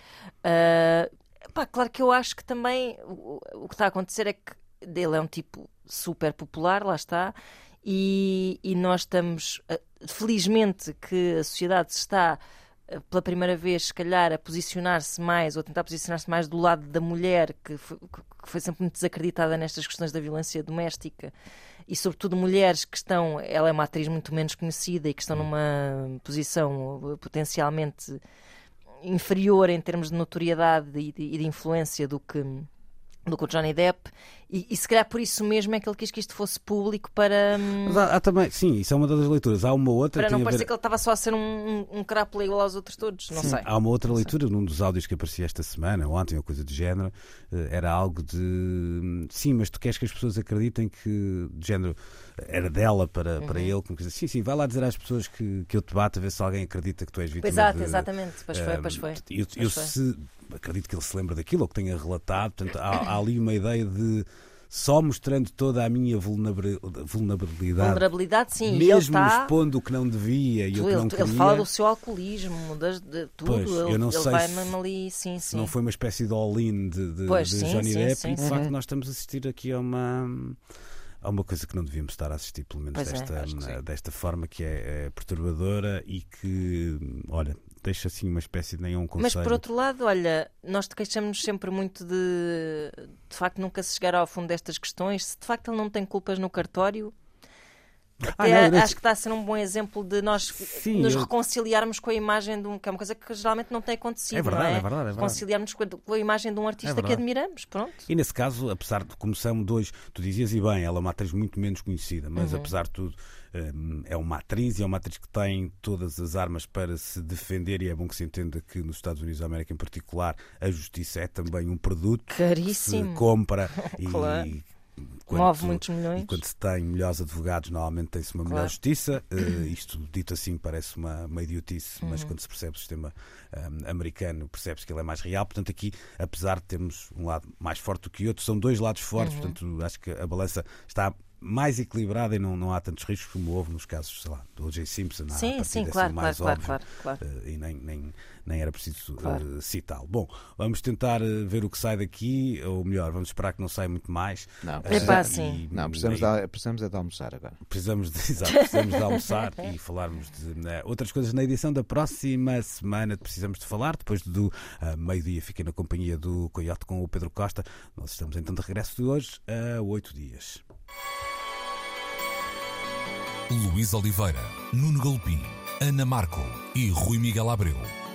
Uh, pá, claro que eu acho que também o, o que está a acontecer é que ele é um tipo super popular, lá está, e, e nós estamos, uh, felizmente, que a sociedade está pela primeira vez, se calhar, a posicionar-se mais ou a tentar posicionar-se mais do lado da mulher, que foi, que foi, sempre muito desacreditada nestas questões da violência doméstica, e sobretudo mulheres que estão. Ela é uma atriz muito menos conhecida e que estão numa posição potencialmente inferior em termos de notoriedade e de, e de influência do que do que o Johnny Depp e, e, se calhar por isso mesmo é que ele quis que isto fosse público para. Hum, Mas há, há também, sim, isso é uma das leituras. Há uma outra. Para não parecer ver... que ele estava só a ser um, um, um crápula igual aos outros todos. Não sim, sei. Há uma outra leitura num dos áudios que aparecia esta semana, ou ontem, ou coisa do género. Eh, era algo de. Hum, sim, mas tu queres que as pessoas acreditem que. De género. Era dela para, uhum. para ele. Como dizer, sim, sim, vai lá dizer às pessoas que, que eu te bato a ver se alguém acredita que tu és vítima. Exato, de, exatamente. Pois foi, pois foi. Eu, pois eu foi. se. Acredito que ele se lembra daquilo ou que tenha relatado. Portanto, há, há ali uma ideia de só mostrando toda a minha vulnerabilidade. Vulnerabilidade, sim. Mesmo ele está... expondo o que não devia e tu, o que ele, não queria. Ele fala do seu alcoolismo, de, de tudo. Pois, ele, eu não ele sei vai se, mesmo ali, sim, se sim. não foi uma espécie de all-in de, de, pois, de sim, Johnny sim, Depp sim, e de sim. facto nós estamos a assistir aqui a uma há uma coisa que não devíamos estar a assistir, pelo menos pois desta, é, desta forma, que é, é, perturbadora e que, olha, deixa assim uma espécie de nenhum conselho. Mas por outro lado, olha, nós te queixamos sempre muito de de facto nunca se chegar ao fundo destas questões. Se de facto ele não tem culpas no cartório, Ah, não, não, acho que está a ser um bom exemplo de nós Sim, nos eu- reconciliarmos com a imagem de um. que é uma coisa que geralmente não tem acontecido. É verdade, é? é verdade, é. Reconciliarmos com a, com a imagem de um artista É que admiramos. Pronto. E nesse caso, apesar de são dois, tu dizias e bem, ela é uma atriz muito menos conhecida, mas Uhum. apesar de tudo, é uma atriz e é uma atriz que tem todas as armas para se defender e é bom que se entenda que nos Estados Unidos da América em particular a justiça é também um produto que se Caríssimo. compra e quando- Move muitos milhões. E quando se tem melhores advogados, normalmente tem-se uma melhor Claro. justiça. Eh, isto dito assim parece uma, uma idiotice, Uhum. mas quando se percebe o sistema ahm, americano, percebe-se que ele é mais real. Portanto, aqui, apesar de termos um lado mais forte do que outro, são dois lados fortes. Uhum. Portanto, acho que a balança está mais equilibrada e não, não há tantos riscos como houve nos casos, sei lá, do O.J. Simpson. Sim, sim, assim claro, claro, claro, claro, claro. Eh, e nem, nem, nem era preciso Claro. eh, citá-lo. Bom, vamos tentar eh, ver o que sai daqui, ou melhor, vamos esperar que não saia muito mais. Não, Eh, Epá, e-. Não, precisamos, e- de, precisamos é de almoçar agora. Precisamos de, exato, precisamos de almoçar e falarmos de eh, outras coisas na edição da próxima semana. Precisamos de falar. Depois do ah, meio-dia, fiquem na companhia do Coyote com o Pedro Costa. Nós estamos então de regresso de hoje a oito dias. Luís Oliveira, Nuno Galpim, Ana Marco e Rui Miguel Abreu